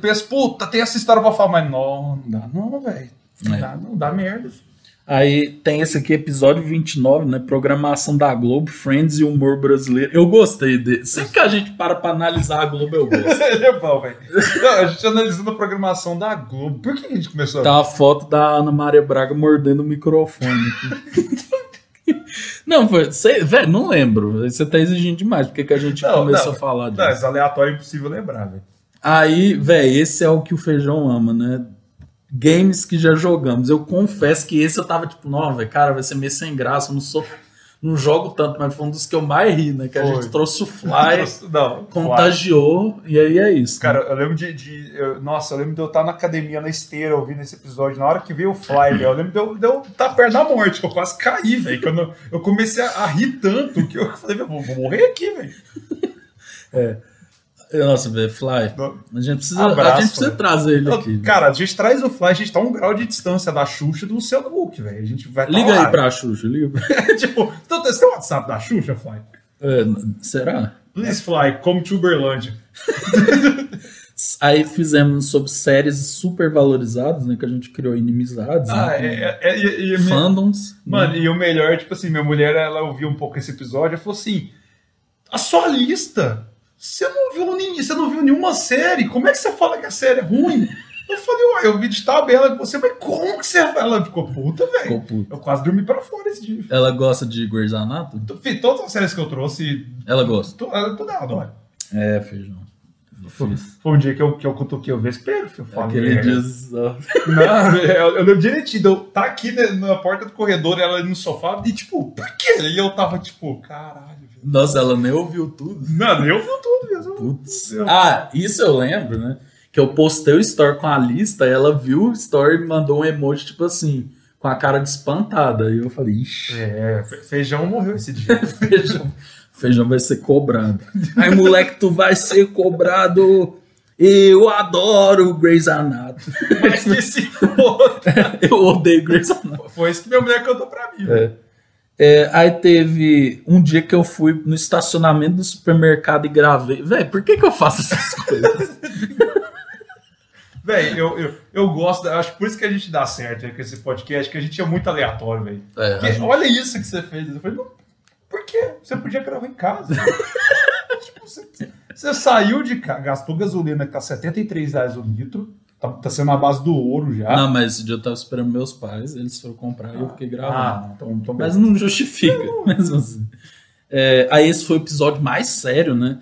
pensa, puta, tem essa história pra falar, mas não, não dá, não, velho. Não, É. dá, não dá merda. Aí tem esse aqui, episódio 29, né? Programação da Globo, Friends e humor brasileiro. Eu gostei dele. Sempre que a gente para pra analisar a Globo, eu gosto. Ele é bom, velho. Não, A gente analisando a programação da Globo. Por que a gente começou Tá uma foto da Ana Maria Braga mordendo o microfone. aqui. não, velho, não lembro. Você tá exigindo demais. Por que, a gente Não, começou não. a falar disso? Não, esse aleatório é impossível lembrar, velho. Aí, velho, esse é o que o feijão ama, né? Games que já jogamos. Eu confesso que esse eu tava tipo, não, velho, cara, vai ser meio sem graça. Eu não sou. Não jogo tanto, mas foi um dos que eu mais ri, né? Que a Foi. gente trouxe o Fly, Não, contagiou, e aí é isso. Cara, eu lembro de. de- eu- nossa, eu lembro de eu estar na academia, na esteira, ouvindo esse episódio. Na hora que veio o Fly, eu lembro de eu, de eu estar perto da morte, que eu quase caí, velho. Quando eu, eu comecei a, a rir tanto que eu falei, vou, vou morrer aqui, velho. Nossa, velho, Fly. A gente precisa, a Abraço, gente precisa velho. trazer ele aqui. Cara, a gente traz o Fly, a gente tá um grau de distância da Xuxa do Luciano Huck, velho. A gente vai tá Liga lá. aí pra Xuxa, liga. tipo, então, você tem o WhatsApp da Xuxa, Fly? É, será? Please Fly, come to Uberlândia. Aí fizemos sobre séries super valorizadas, né? Que a gente criou inimizades. Ah, né, é, é, é, a fandoms. Mano, e o melhor, tipo assim, minha mulher, ela ouviu um pouco esse episódio e falou assim: a sua lista, você não viu nenhum, você não viu nenhuma série, como é que você fala que a série é ruim? Eu falei, uai, eu vi de tabela com você, mas como que você Ela ficou puta, Ficou velho. puto. Eu quase dormi pra fora esse dia. Ela gosta de Grey's Anatomy? Tu- fi, Todas as séries que eu trouxe, Ela gosta. tu- ela- tudo ela adora. É, feijão. Foi, foi um dia que eu, que eu cutuquei o vespeiro, filho. eu falei, Aquele é. dia. Não, eu, eu lembro direitinho. Eu tá aqui né, na porta do corredor, ela no sofá, e tipo, por quê? E eu tava tipo, caralho. Nossa, ela nem ouviu tudo. Mano, eu vi tudo mesmo. Putz. Ah, isso eu lembro, né? Que eu postei o story com a lista, ela viu o story e mandou um emoji, tipo assim, com a cara de espantada. E eu falei, ixi, É, fe- feijão morreu esse dia. feijão, feijão vai ser cobrado. Aí, moleque, tu vai ser cobrado. Eu adoro Grey's Anatomy. Mas que se foda. Eu odeio Grey's Anatomy. Foi isso que minha mulher cantou pra mim. É. É, aí teve um dia que eu fui no estacionamento do supermercado e gravei. Véi, por que, que eu faço essas coisas? Velho, eu, eu, eu gosto, acho que por isso que a gente dá certo aí com esse podcast, que a gente é muito aleatório, velho. É, gente- Olha isso que você fez. Eu falei, não, por quê? Você podia gravar em casa. tipo, você, você saiu de casa, gastou gasolina que tá 73 reais o litro, tá, tá sendo a base do ouro já. Não, mas esse dia eu tava esperando meus pais, eles foram comprar e eu fiquei gravando. ah, então, então Mas não justifica, mesmo assim. É, aí esse foi o episódio mais sério, né?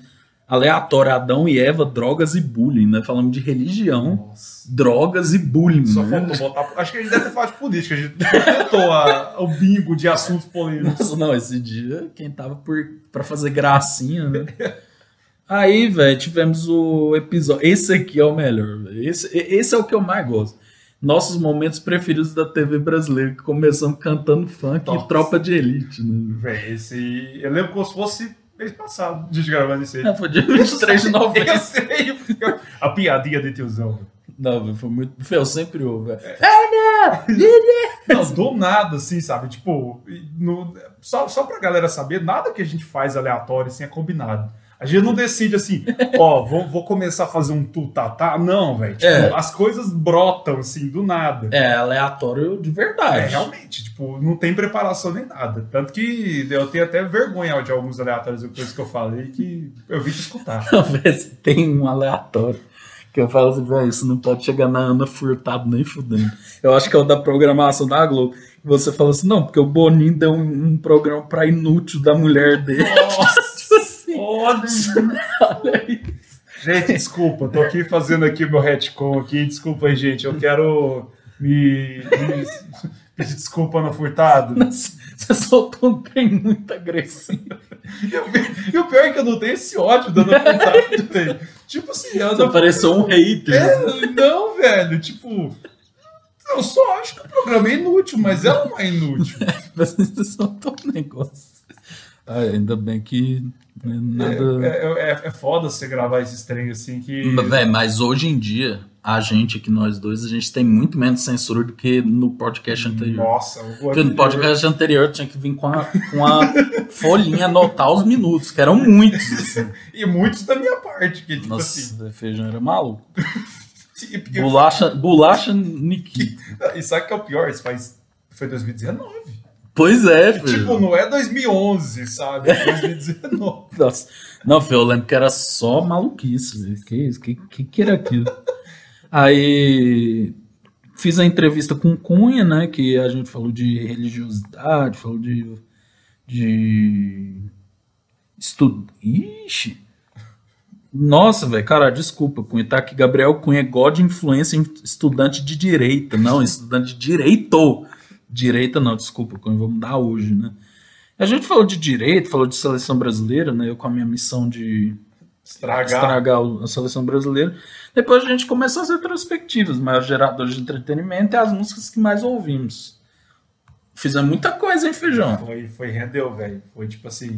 Aleatório, Adão e Eva, drogas e bullying, né? Falamos de religião, Nossa. drogas e bullying. Só né? faltou botar. Acho que a gente deve ter falado de política. A gente tentou a- o bingo de assuntos polêmicos. Nossa, não, esse dia quem tava por, pra fazer gracinha, né? Aí, velho, tivemos o episódio. Esse aqui é o melhor, velho. Esse, esse é o que eu mais gosto. Nossos momentos preferidos da TV brasileira, que começamos cantando funk Nossa. e tropa de elite, né? Véi, esse. Eu lembro como se fosse mês passado, gente gravando isso aí. É, foi dia 23 de Eu novembro. sei. A piadinha de tiozão. Não, velho, foi muito. Foi, eu sempre ouvo, velho. Não, do nada, assim, sabe? Tipo, no- só, só pra galera saber, nada que a gente faz aleatório, assim, é combinado. A gente não decide assim, ó, vou, vou começar a fazer um tutatá. Não, velho. Tipo, É. as coisas brotam, assim, do nada. É aleatório de É, verdade. realmente, tipo, não tem preparação nem nada. Tanto que eu tenho até vergonha de alguns aleatórios e coisas que eu falei que eu vim te escutar. Se tem um aleatório que eu falo assim, velho, isso não pode chegar na Ana Furtado nem fudendo. Eu acho que é o da programação da Globo. Você fala assim, não, porque o Boninho deu um, um programa pra inútil da mulher dele. Tipo Gente, desculpa, tô aqui fazendo aqui meu retcon aqui. Desculpa aí, gente. Eu quero me, me pedir desculpa no furtado. Você soltou um trem muito agressivo. E o- pior é que eu não tenho esse ódio da Ana Furtado. Tipo assim, a Você Ana pareceu um hater. É, não, velho. Tipo, eu só acho que o programa é inútil, mas ela não é inútil. Você soltou um negócio. Ah, ainda bem que né, nada. É, é, é foda você gravar esses trem assim que. Véi, mas hoje em dia, a gente aqui, nós dois, a gente tem muito menos censura do que no podcast anterior. Nossa, o Porque no podcast anterior tinha que vir com a, com a folhinha anotar os minutos, que eram muitos. assim. E muitos da minha parte, que tipo Nossa, assim. feijão era maluco. Bolacha, bolacha Nikita. e sabe o que é o pior? Isso faz. Foi 2019. Pois é, Tipo, filho. não é 2011, sabe? É 2019. Nossa. Não, filho, eu lembro que era só maluquice. velho. Que isso? Que, que, que era aquilo? Aí fiz a entrevista com o Cunha, né? Que a gente falou de religiosidade, falou de. de. Estudo. Ixi! Nossa, velho, cara, desculpa, Cunha, tá aqui. Gabriel Cunha, é God influência em estudante de direita. Não, estudante de direito. Direita não, desculpa, vamos dar hoje, né? A gente falou de direito, falou de seleção brasileira, né? Eu com a minha missão de Estragar. estragar a seleção brasileira. Depois a gente começou as retrospectivas, maiores geradores de entretenimento e as músicas que mais ouvimos. Fizemos muita coisa, hein, Feijão? Foi, foi rendeu, velho. Foi tipo assim.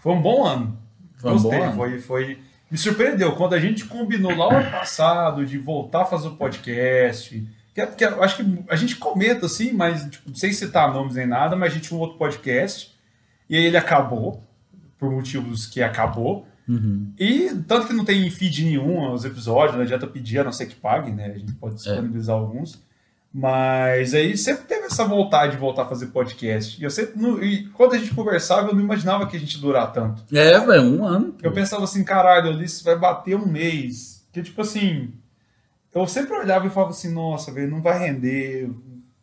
Foi um bom ano. Foi um Gostei. bom ano. Foi, foi. Me surpreendeu quando a gente combinou lá o ano passado de voltar a fazer o podcast. Que, é- que é- eu acho que a gente comenta assim, mas tipo, sem citar nomes nem nada, mas a gente tinha um outro podcast. E aí ele acabou, por motivos que acabou. Uhum. E tanto que não tem feed nenhum os episódios, não adianta pedir, a não ser que pague, né? A gente É. pode disponibilizar alguns. Mas aí sempre teve essa vontade de voltar a fazer podcast. E eu sempre. não- e quando a gente conversava, eu não imaginava que a gente durar tanto. É, velho, um ano. pô. Eu pensava assim, caralho, isso vai bater um mês. Que tipo assim. Eu sempre olhava e falava assim, nossa, velho, não vai render.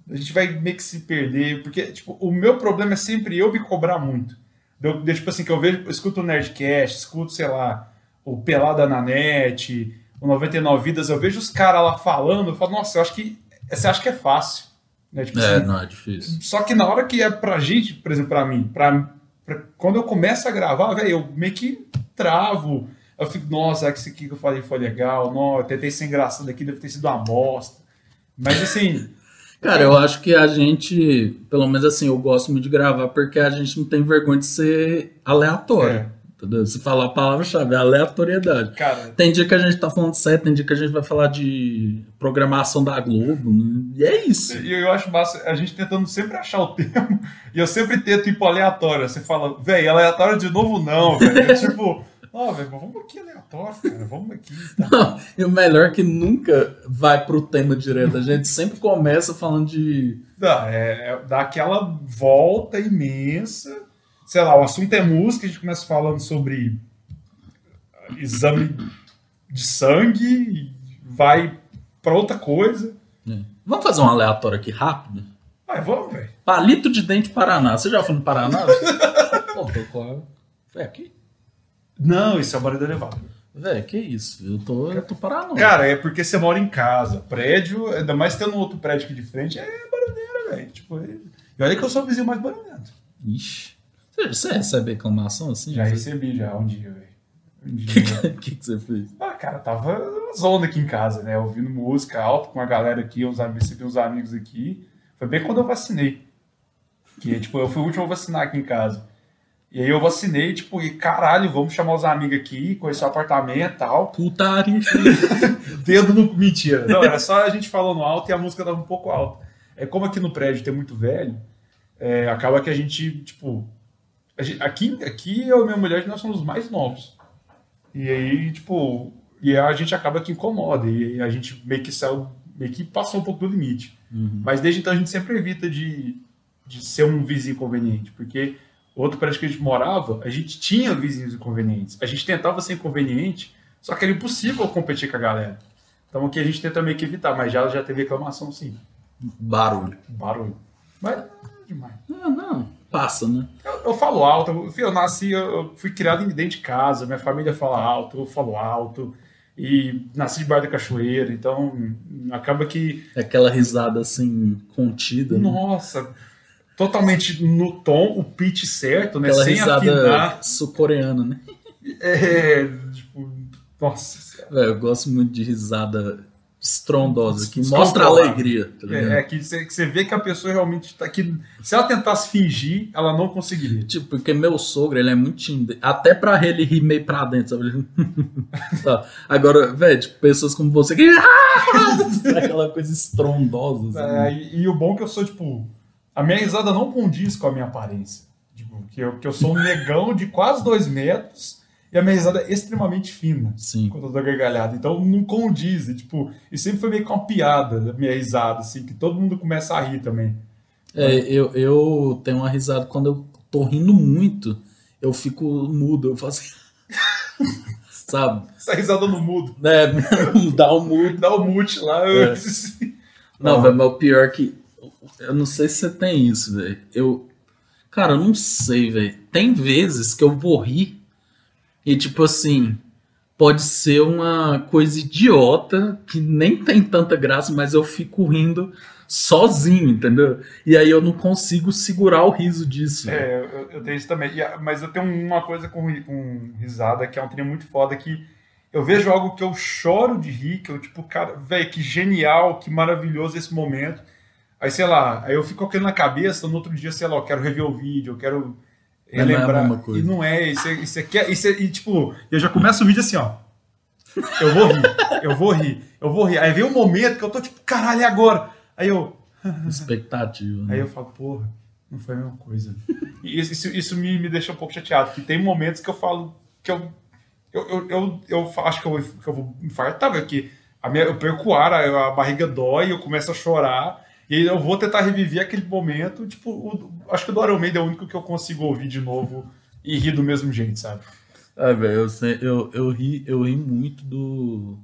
A gente vai meio que se perder. Porque, tipo, o meu problema é sempre eu me cobrar muito. Eu, tipo assim, que eu vejo, eu escuto o Nerdcast, escuto, sei lá, o Pelada na Net, o 99 Vidas, eu vejo os caras lá falando, eu falo, nossa, eu acho que. Você acha que é fácil? Né? Tipo É, assim, não, é difícil. Só que na hora que é pra gente, por exemplo, pra mim, pra, pra- quando eu começo a gravar, velho, eu meio que travo. Eu fico, nossa, que isso aqui que eu falei foi legal, não, eu tentei ser engraçado aqui, deve ter sido uma bosta. Mas assim, Cara, eu acho que a gente, pelo menos assim, eu gosto muito de gravar porque a gente não tem vergonha de ser aleatório. É. Entendeu? Se falar a palavra-chave, é aleatoriedade. cara, Tem dia que a gente tá falando sério, tem dia que a gente vai falar de programação da Globo, né? E é isso. E eu acho massa a gente tentando sempre achar o termo. E eu sempre tento ir pro aleatório. Você fala, velho, aleatório de novo não, velho. Tipo, ó, velho, mas vamos aqui aleatório, cara. Vamos aqui. Tá. Não, e o melhor é que nunca vai pro tema direto. A gente sempre começa falando de. Dá, é, é- dá aquela volta imensa. Sei lá, o assunto é música, a gente começa falando sobre exame de sangue, vai pra outra coisa. né? Vamos fazer um aleatório aqui rápido? Vai, vamos, velho. Palito de dente Paraná. Você já foi no Paraná? Pô, tô com aqui? Não, isso é o barulho do elevador. Véi, que isso? Eu tô, eu tô paranoico. Cara, é porque você mora em casa. Prédio, ainda mais tendo outro prédio aqui de frente, é barulheira, velho. Tipo, é... E olha que eu sou o vizinho mais barulhento. Ixi. Você, recebe reclamação assim? Já Você- recebi já um dia, velho. Um O dia. que, que, que você fez? ah, cara, tava uma zona aqui em casa, né? Ouvindo música alta com a galera aqui, uns amigos, recebi uns amigos aqui. Foi bem quando eu vacinei. Que, tipo, eu fui o último a vacinar aqui em casa. E aí eu vacinei, tipo, e caralho, vamos chamar os amigos aqui, conhecer o apartamento e tal. Putaria. Dedo no. Mentira. Não, era só a gente falando alto e a música tava um pouco alta. É como aqui no prédio tem muito velho, é, acaba que a gente, tipo. a gente- aqui, aqui eu e minha mulher, nós somos os mais novos. E aí, tipo. E a gente acaba que incomoda. E a gente meio que saiu. meio que passou um pouco do limite. Mas desde então a gente sempre evita de, de ser um vizinho inconveniente. Porque outro prédio que a gente morava, a gente tinha vizinhos inconvenientes. A gente tentava ser inconveniente, só que era impossível competir com a galera. Então aqui a gente tenta meio que evitar, mas já, já teve reclamação sim. Barulho. Barulho. Mas não é demais. Não, não. Passa, né? Eu, eu falo alto, eu, eu nasci, eu, fui criado dentro de casa, minha família fala alto, eu falo alto. E nasci debaixo da cachoeira, então acaba que É aquela risada assim, contida. né? Totalmente no tom, o pitch certo, né? Aquela Sem risada afinar. sul-coreana, né? É, tipo, nossa. Velho, eu gosto muito de risada estrondosa, que mostra alegria, tá? É, é que você, vê que a pessoa realmente tá aqui. Se ela tentasse fingir, ela não conseguiria. Tipo, porque meu sogro, ele é muito tímido. Até pra ele rir meio pra dentro, sabe? Tá. Agora, velho, tipo, pessoas como você que. Aquela coisa estrondosa. assim. É, e, e o bom é que eu sou, tipo. A minha risada não condiz com a minha aparência. Tipo, que eu, que eu sou um negão de quase dois metros e a minha risada é extremamente fina. Sim. quando eu dou gargalhada. Então não condiz. E, tipo, e sempre foi meio que uma piada da minha risada, assim, que todo mundo começa a rir também. É, eu, eu tenho uma risada quando eu tô rindo muito, eu fico mudo, eu faço. Sabe? Essa risada no mudo. Né? Dá o mudo. Dá o mute lá. É. Não, Não. velho, mas o pior é que. Eu não sei se você tem isso, velho. Eu. Cara, eu não sei, velho. Tem vezes que eu vou rir e, tipo assim, pode ser uma coisa idiota que nem tem tanta graça, mas eu fico rindo sozinho, entendeu? E aí eu não consigo segurar o riso disso. É, eu, eu tenho isso também. Mas eu tenho uma coisa com, com risada que é um trem muito foda que eu vejo algo que eu choro de rir, que eu, tipo, cara, velho, que genial, que maravilhoso esse momento. Aí, sei lá, aí eu fico aquilo na cabeça, no outro dia, sei lá, eu quero rever o vídeo, eu quero não é relembrar. mesma coisa. E não é, isso é, isso é, que- isso é- e tipo, eu já começo o vídeo assim, ó. Eu vou rir, eu vou rir, eu vou rir. Aí vem um momento que eu tô tipo, caralho, é agora? Aí eu, Expectativa. né? Aí eu falo, porra, não foi a mesma coisa. E isso, isso, isso me, me deixa um pouco chateado, que tem momentos que eu falo que eu. Eu, eu, eu, eu acho que eu, vou- que eu vou infartar, velho, que a minha, eu perco o ar, a, a barriga dói, eu começo a chorar, e eu vou tentar reviver aquele momento. Tipo, o- acho que o do Iron Maiden é o único que eu consigo ouvir de novo e rir do mesmo jeito, sabe? Ah, velho, eu, eu, eu, ri, eu ri muito do,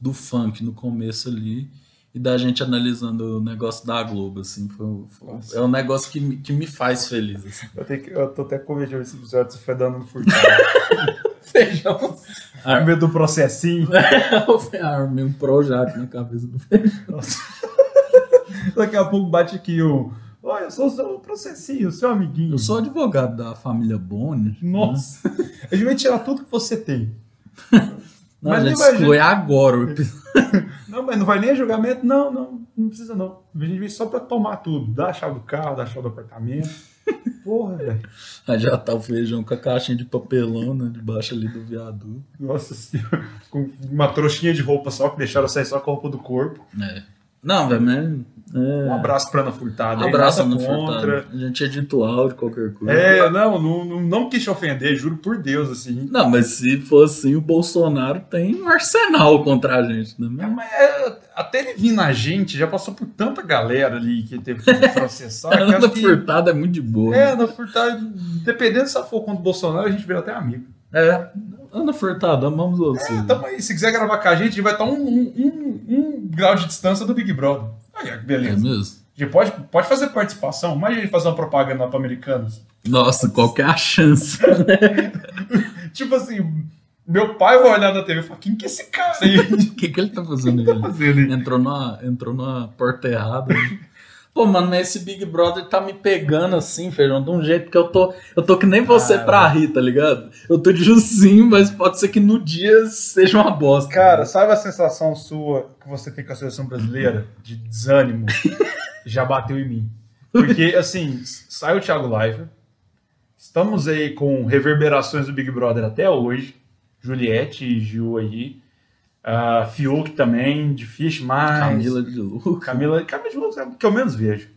do funk no começo ali. e da gente analisando o negócio da Globo, assim. Foi, foi- é um negócio que, me- que me faz feliz, assim. Eu, tenho que, eu tô até com medo de ver esse episódio, você foi dando no furtado. Feijão. Com medo do processinho. Eu armei um Projac na cabeça do feijão. Nossa. Daqui a pouco bate aqui o. Olha, eu sou o seu processinho, seu amiguinho. Eu sou advogado da família Boni. Nossa. A gente vai tirar tudo que você tem. Não, Mas imagina- exclui agora o episódio. Não, mas não vai nem a julgamento? Não, não, não precisa não. A gente vem só pra tomar tudo. Dá a chave do carro, dá a chave do apartamento. Porra, velho. Aí já tá o feijão com a caixinha de papelão, né? Debaixo ali do viaduto. Nossa senhora. Com uma trouxinha de roupa só, que deixaram sair só com a roupa do corpo. É. Não, velho, mas. Um É... abraço pra Ana Furtada. Um abraço nada no Furtado. A gente edita o áudio, qualquer coisa. É, não, não, não, não quis te ofender, juro por Deus, assim. Não, mas se for assim, o Bolsonaro tem um arsenal contra a gente, né? É, Mas- é, até ele vir na gente, já passou por tanta galera ali que teve que processar. A Ana que- Furtado é muito de boa. É, né? Ana Furtada, dependendo se ela for contra o Bolsonaro, a gente vira até amigo. É. Ana Furtado, amamos você. É, tamo aí. Se quiser gravar com a gente, a gente vai estar um, um, um- um grau de distância do Big Brother. Aí, que É beleza. mesmo? A gente pode, pode fazer participação. Imagina ele fazer uma propaganda para americanos. Nossa, qual que é a chance? Tipo assim, meu pai vai olhar na TV e falar: quem que é esse cara aí? O que, que ele tá fazendo aí? fazendo aí? Entrou na, entrou na porta errada. né? Pô, mano, mas esse Big Brother tá me pegando assim, feijão, de um jeito que eu tô. Eu tô que nem você Cara. pra rir, tá ligado? Eu tô de Jucinho, mas pode ser que no dia seja uma bosta. Cara, sabe a sensação sua que você tem com a seleção brasileira? De desânimo? Já bateu em mim. Porque, assim, sai o Thiago Live. Estamos aí com reverberações do Big Brother até hoje. Juliette e Gil aí. Uh, Fiuk também, difícil, mas. Camila de Luca. Camila, Camila de Lucas é o que eu menos vejo.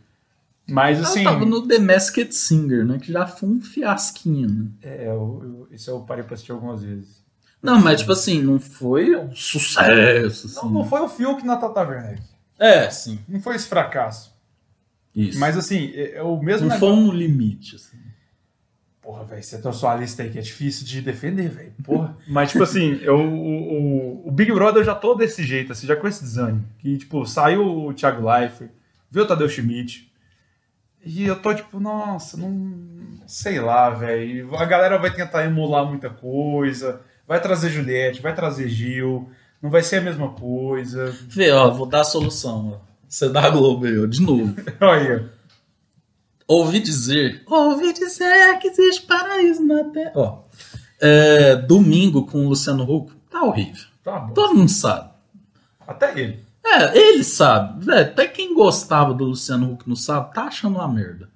Mas assim. Ela tava no The Masked Singer, né? Que já foi um fiasquinho, né? É, eu, eu, isso eu parei pra assistir algumas vezes. Não, mas tipo assim, não foi um sucesso. Assim. Não, não foi o Fiuk na Tata Werneck. É, sim. Não foi esse fracasso. Isso. Mas assim, é, é o mesmo não negócio. foi um limite, assim. Porra, velho, você trouxe uma lista aí que é difícil de defender, velho. Porra. Mas, tipo assim, eu, o, o, o Big Brother eu já tô desse jeito, assim, já com esse desânimo. Que, tipo, saiu o Thiago Leifert, viu o Tadeu Schmidt. E eu tô, tipo, nossa, não. Sei lá, velho. A galera vai tentar emular muita coisa. Vai trazer Juliette, vai trazer Gil. Não vai ser a mesma coisa. Vê, ó, vou dar a solução, ó. Você dá a Globo aí, ó, de novo. Olha. Ouvi dizer. Ouvi dizer que existe paraíso na Terra. Ó. é, domingo com o Luciano Huck tá horrível. Tá bom. Todo mundo sabe. Até ele. É, ele sabe. Véi, até quem gostava do Luciano Huck não sabe, tá achando uma merda.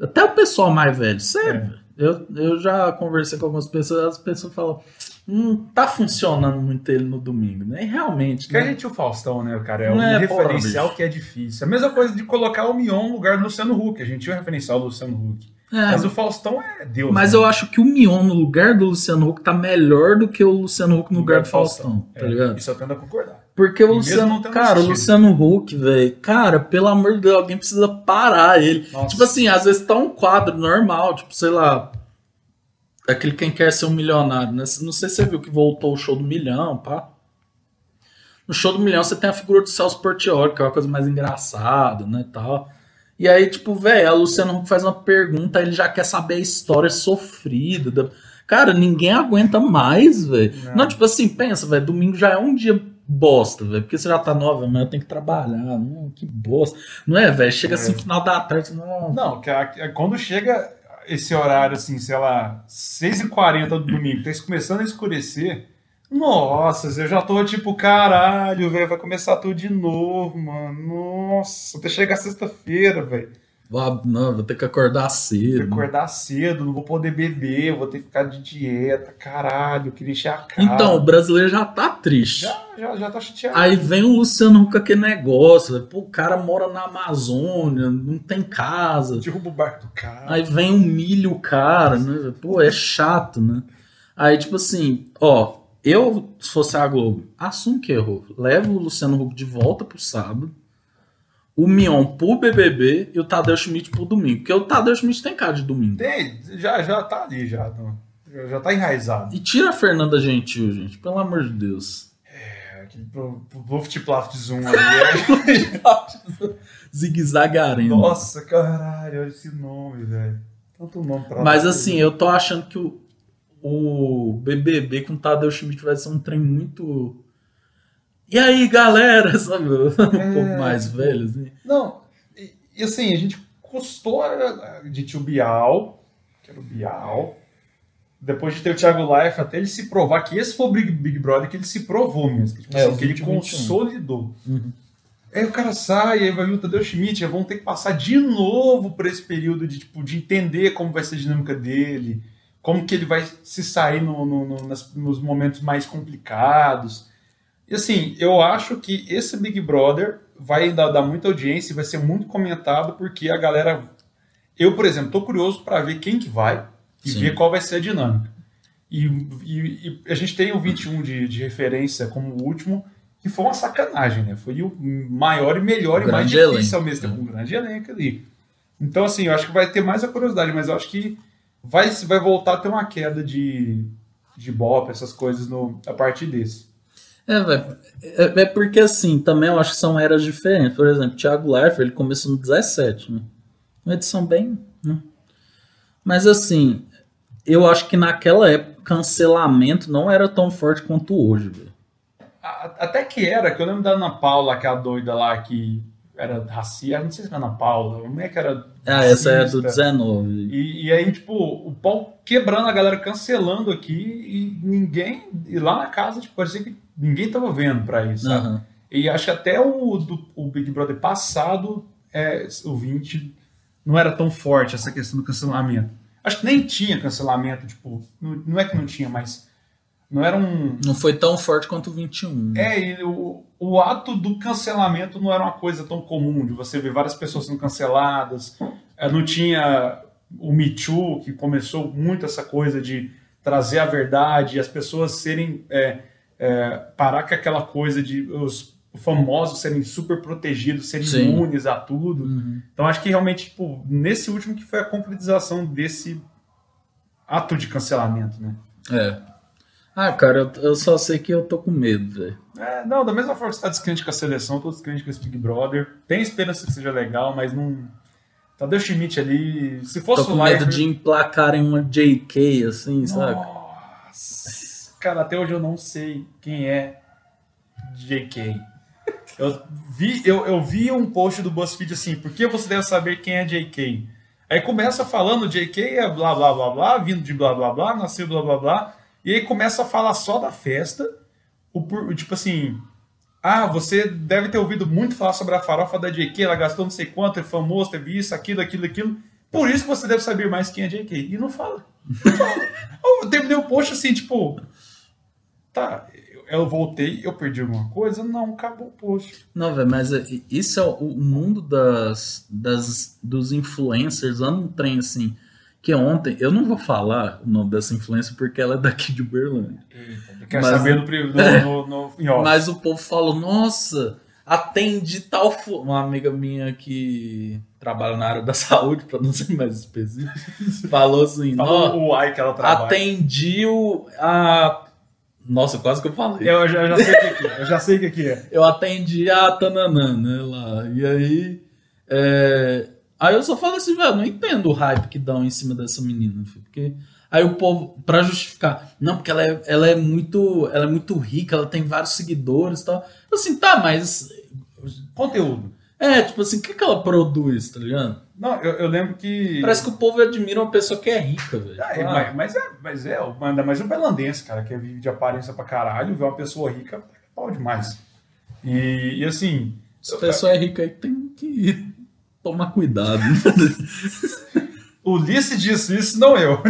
Até o pessoal mais velho, sério. Eu, eu já conversei com algumas pessoas, as pessoas falam, não tá funcionando muito ele no domingo, né? E realmente, Porque a né? gente tinha o Faustão, né, cara? É Não um é, referencial porra, que é difícil. A mesma coisa de colocar o Mion no lugar do Luciano Huck. A gente tinha um referencial do Luciano Huck. É, Mas o Faustão é Deus. Mas né? eu acho que o Mion no lugar do Luciano Huck tá melhor do que o Luciano Huck no lugar do Faustão, tá É, ligado? Isso eu tendo a concordar. Porque o Luciano, cara, o. Luciano Huck, velho, cara, pelo amor de Deus, alguém precisa parar ele. Nossa. Tipo assim, às vezes tá um quadro normal, tipo, sei lá, aquele quem quer ser um milionário, né? Não sei se você viu que voltou o show do milhão, pá. No show do milhão você tem a figura do Celso Portioli, que é uma coisa mais engraçada, né, tal. E aí, tipo, velho, a Luciano Huck faz uma pergunta, ele já quer saber a história sofrida. da- Cara, ninguém aguenta mais, velho. Não. Não. tipo assim, pensa, velho, domingo já é um dia bosta, velho, porque você já tá nova, mas eu tenho que trabalhar. Não, que bosta. Não é, velho? Chega assim, final da tarde, não. Não, quando chega esse horário, assim, sei lá, 6h40 do domingo, tá começando a escurecer. Nossa, eu já tô tipo, caralho, velho, vai começar tudo de novo, mano. Nossa, até chegar sexta-feira, velho. Vou, não, vou ter que acordar Vou cedo. que acordar cedo, não vou poder beber, vou ter que ficar de dieta, caralho, eu queria encher a cara. Então, o brasileiro já tá triste. já, já, já tá chateado. Aí vem o Luciano com aquele negócio. Pô, o cara mora na Amazônia, não tem casa. Derruba o barco do cara. Aí vem humilha o cara, né? Pô, é chato, né? Aí, tipo assim, ó, eu, se fosse a Globo, assumo que errou. Leva o Luciano Huck de volta pro sábado, o Mion pro BBB e o Tadeu Schmidt pro domingo. Porque o Tadeu Schmidt tem cara de domingo. Tem, já, já tá ali, já. já- já tá enraizado. E tira a Fernanda Gentil, gente, pelo amor de Deus. É, aquele Bluff Plaft Zoom ali. Zigue-zague Arena. Nossa, caralho, olha esse nome, velho. Tanto nome pra Mas dar. assim, eu tô achando que o, o BBB com o Tadeu Schmidt vai ser um trem muito. E aí, galera, sabe? Um pouco mais velho, assim. Não, e, e assim, a gente custou a- a- de tio Bial, que era o Bial. Depois de ter o Thiago Life, até ele se provar que esse foi o Big, Big Brother, que ele se provou mesmo. Que, tipo É, assim, o que ele 20, 21. consolidou. Uhum. Aí o cara sai, aí vai vir o Tadeu Schmidt, aí vão ter que passar de novo por esse período de, tipo, de entender como vai ser a dinâmica dele, como que ele vai se sair no- no- no- nas- nos momentos mais complicados. E assim, eu acho que esse Big Brother vai dar, dar muita audiência e vai ser muito comentado porque a galera. Eu, por exemplo, tô curioso para ver quem que vai e Sim. ver qual vai ser a dinâmica. E, e- e a gente tem o 21 de, de referência como o último, que foi uma sacanagem, né? Foi o maior e melhor Um e mais difícil ao elenco, mesmo tempo. Um grande elenco ali. Então, assim, eu acho que vai ter mais a curiosidade, mas eu acho que vai, vai voltar a ter uma queda de, de bop, essas coisas no, a partir desse. É, velho. É, é porque assim, também eu acho que são eras diferentes. Por exemplo, Thiago Leifert, ele começou no 17, né? Uma edição bem. né? Mas assim, eu acho que naquela época cancelamento não era tão forte quanto hoje, velho. A- Até que era, que eu lembro da Ana Paula, aquela doida lá que era racista, não sei se era Ana Paula, como é que era? Ah, essa é do racista. 19. E, e aí, tipo, o pau quebrando, a galera cancelando aqui e ninguém. E lá na casa, tipo, parecia que ninguém tava vendo pra isso? Aham. E acho que até o, do, o Big Brother passado, é, o 20, não era tão forte essa questão do cancelamento. Acho que nem tinha cancelamento, tipo, não, não é que não tinha, mas não era um. Não foi tão forte quanto o 21. né? É, e o, o ato do cancelamento não era uma coisa tão comum, de você ver várias pessoas sendo canceladas. É, Não tinha o Me Too, que começou muito essa coisa de trazer a verdade, as pessoas serem. é, é, parar com aquela coisa de os famosos serem super protegidos, serem Sim. imunes a tudo. Uhum. Então acho que realmente, tipo, nesse último que foi a concretização desse ato de cancelamento, né? É. Ah, cara, eu, eu só sei que eu tô com medo, velho. É, não, da mesma forma que você tá descrente com a seleção, tô descrente com esse Big Brother. Tem esperança que seja legal, mas não. Tadeu Schmidt ali. Se fosse Tô com o medo Leifert- de emplacarem uma JK, assim, sabe? Nossa. Cara, até hoje eu não sei quem é JK. Eu vi, eu, eu vi um post do BuzzFeed assim, por que você deve saber quem é JK? Aí começa falando, JK é blá blá blá blá, vindo de blá blá blá, nasceu blá blá blá, e aí começa a falar só da festa, o, tipo assim, ah, você deve ter ouvido muito falar sobre a farofa da JK, ela gastou não sei quanto, é famoso, teve isso, aquilo, aquilo, aquilo, por isso que você deve saber mais quem é JK. E não fala. Não fala. eu terminei o post assim, tipo, tá, eu, voltei, eu perdi alguma coisa? Não, acabou o post. Não, velho, mas é- isso é o, mundo das, das, dos influencers. Anda um trem assim. Que ontem, eu não vou falar o nome dessa influencer porque ela é daqui de Uberlândia. Eu quero Mas- saber no, pri- no, no, no. Mas o povo falou: Nossa, atendi tal. fu-" Uma amiga minha que trabalha na área da saúde, pra não ser mais específico, falou assim: "Nó, Falou o ai que ela trabalha. atendi o. A... Nossa, quase que eu falei. Eu já, já sei o que é. Eu já sei o que que é. eu atendi a Tananã, né, lá. E aí. é, Aí eu só falo assim, velho, não entendo o hype que dão em cima dessa menina, filho, porque. Aí o povo, pra justificar, não, porque ela é, ela é muito. Ela é muito rica, ela tem vários seguidores e tal. Eu assim, tá, mas. Conteúdo. É, tipo assim, o que, que ela produz, tá ligado? Não, eu, eu lembro que. Parece que o povo admira uma pessoa que é rica, velho. Ah, é, ah, mas, mas é, mas é, ainda mais o belandense, cara, que vive de aparência pra caralho, vê uma pessoa rica, é pau demais. E, e assim. Se a pessoa é rica aí, tem que tomar cuidado. O Ulisses disse isso, não eu.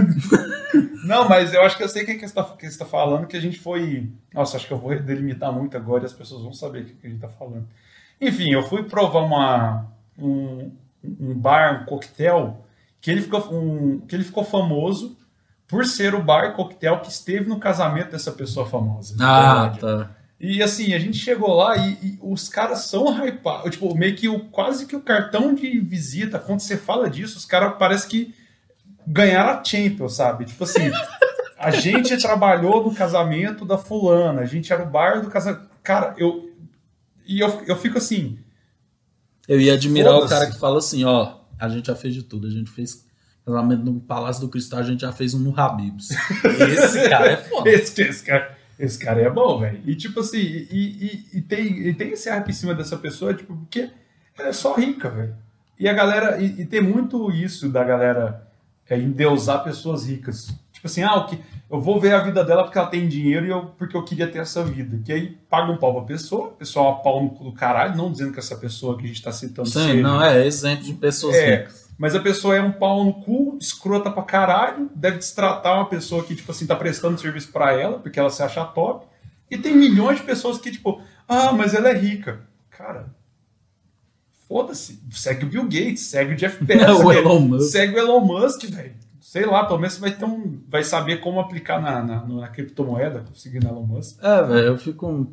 não, mas eu acho que eu sei o que, que você está falando, que a gente foi. Nossa, acho que eu vou delimitar muito agora e as pessoas vão saber o que, que a gente está falando. Enfim, eu fui provar uma, um, um bar, um coquetel, que ele, ficou, um, que ele ficou famoso por ser o bar coquetel que esteve no casamento dessa pessoa famosa. ah, tá. E assim, a gente chegou lá e, e os caras são hypados. Tipo, meio que o, quase que o cartão de visita, quando você fala disso, os caras parece que ganharam a Champions, sabe? Tipo assim, A gente trabalhou no casamento da fulana, a gente era o bar do casamento. Cara, eu. E eu, eu fico assim. Eu ia admirar o cara que fala assim, ó, a gente já fez de tudo, a gente fez casamento no Palácio do Cristal, a gente já fez um no Habibs. Esse cara é foda. Esse, esse cara, esse cara é bom, velho. E tipo assim, e, e, e tem, e tem esse hype em cima dessa pessoa, tipo, porque ela é só rica, velho. E a galera, e, e tem muito isso da galera é, endeusar pessoas ricas. Tipo assim, ah, o que, eu vou ver a vida dela porque ela tem dinheiro e eu, porque eu queria ter essa vida. Que aí paga um pau pra pessoa, a pessoa é pau no do caralho, não dizendo que essa pessoa que a gente tá citando Sim, não, é exemplo de pessoas É, ricas. Mas a pessoa é um pau no cu, escrota pra caralho, deve destratar uma pessoa que, tipo assim, tá prestando serviço pra ela, porque ela se acha top. E tem milhões de pessoas que, tipo, ah, mas ela é rica. Cara, foda-se. Segue o Bill Gates, segue o Jeff Bezos, O velho. Elon Musk. segue o Elon Musk, velho. Sei lá, pelo menos você vai ter um. Vai saber como aplicar na, na, na criptomoeda, seguindo Elon Musk. É, velho, eu fico. um-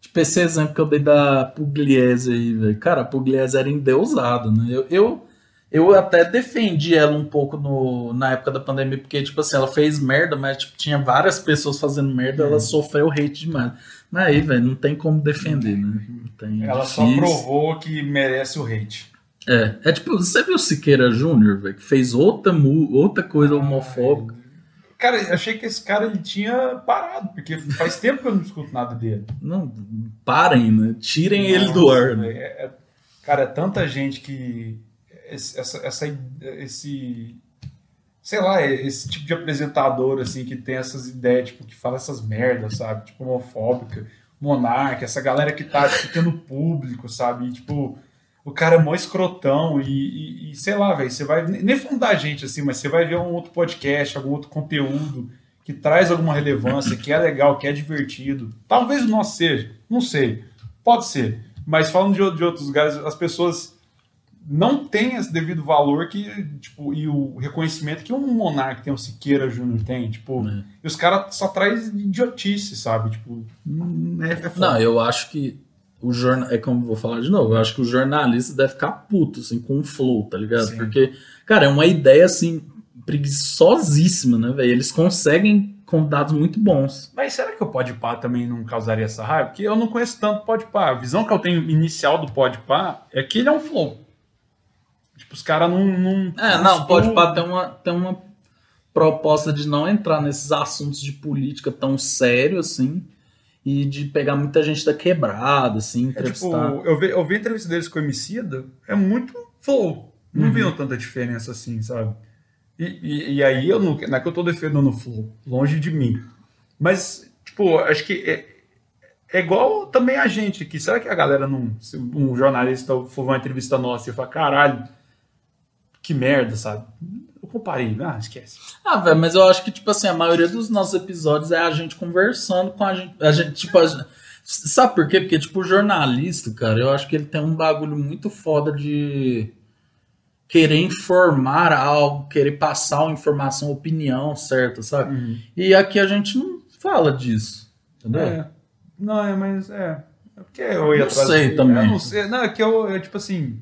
Tipo, esse exemplo que eu dei da Pugliese aí, velho. Cara, a Pugliese era endeusada, né? Eu, eu, eu até defendi ela um pouco no, na época da pandemia, porque, tipo assim, ela fez merda, mas tipo, tinha várias pessoas fazendo merda, Uhum. ela sofreu hate demais. Mas aí, velho, não tem como defender, né? Tem, é Ela só difícil. provou que merece o hate. É, é tipo, você viu o Siqueira Júnior, velho, que fez outra, mu- outra coisa homofóbica. Cara, eu achei que esse cara ele tinha parado, porque faz tempo que eu não escuto nada dele. Não, parem, né? Tirem ele do ar, né? É- é- cara, é tanta gente que. Esse, essa, esse. Sei lá, esse tipo de apresentador, assim, que tem essas ideias, tipo, que fala essas merdas, sabe? Tipo, homofóbica, monarca, essa galera que tá ficando público, sabe? E, tipo, o cara é mó escrotão e, e- e sei lá, velho, você vai. Nem fundar a gente, assim, mas você vai ver um outro podcast, algum outro conteúdo que traz alguma relevância, que é legal, que é divertido. Talvez o nosso seja, não sei. Pode ser. Mas falando de, de outros lugares, as pessoas não têm esse devido valor que, tipo, e o reconhecimento que um monarca tem, um Siqueira Júnior tem, tipo, É. e os caras só traz idiotice, sabe? Tipo, hum, é, é. Não, eu acho que o jornal. É como eu vou falar de novo. Eu acho que o jornalista deve ficar puto, assim, com o flow, tá ligado? Sim. Porque, cara, é uma ideia, assim, preguiçosíssima, né, velho? Eles conseguem com dados muito bons. Mas será que o Podpah também não causaria essa raiva? Porque eu não conheço tanto o Podpah. A visão que eu tenho inicial do Podpah é que ele é um flow. Tipo, os caras não, não... É, não, pode pá, ter uma, ter uma proposta de não entrar nesses assuntos de política tão sério, assim, e de pegar muita gente da quebrada, assim, É, tipo, entrevistar. eu vi, eu vi a entrevista deles com o Emicida, é muito flow. Não Uhum. viram tanta diferença assim, sabe? E, e, e aí, eu não, não é que eu tô defendendo o flow, longe de mim. Mas, tipo, acho que é, é igual também a gente aqui. Será que a galera não. Se um jornalista for uma entrevista nossa e falar, caralho, que merda, sabe? Eu comparei, ah, esquece. Ah, velho, mas eu acho que, tipo assim, a maioria dos nossos episódios é a gente conversando com a gente. A gente, tipo, a gente- sabe por quê? Porque, tipo, o jornalista, cara, eu acho que ele tem um bagulho muito foda de querer informar algo, querer passar uma informação, opinião certa, sabe? E aqui a gente não fala disso, entendeu? É. Não, é, mas é. É porque eu ia Não atrás sei de- também. Eu não sei. Não, é que eu, é tipo assim.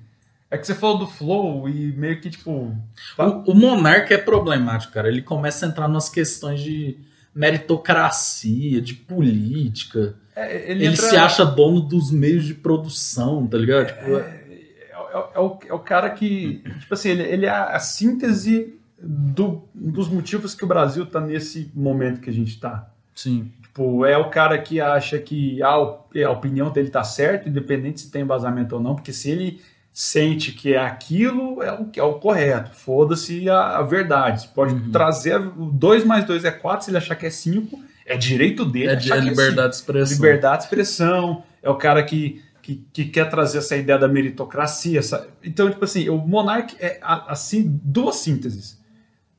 É que você falou do flow e meio que, tipo. tá- O, o monarca é problemático, cara. Ele começa a entrar nas questões de meritocracia, de política. é, Ele, entra- se acha dono dos meios de produção, tá ligado? Tipo, É, é- é o, é o cara que. Tipo assim, ele, ele é a, síntese do, dos motivos que o Brasil tá nesse momento que a gente tá. sim. Tipo, é o cara que acha que a, a opinião dele tá certa, independente se tem embasamento ou não, porque se ele sente que é aquilo, é o, que é o correto. Foda-se a, a verdade. Você pode Uhum. trazer 2 mais 2 é 4, se ele achar que é 5, é direito dele. É, de, achar é liberdade de cinco. expressão. Liberdade de expressão, é o cara que, que, que quer trazer essa ideia da meritocracia. essa- Então, tipo assim, o Monark é a- assim, duas sínteses.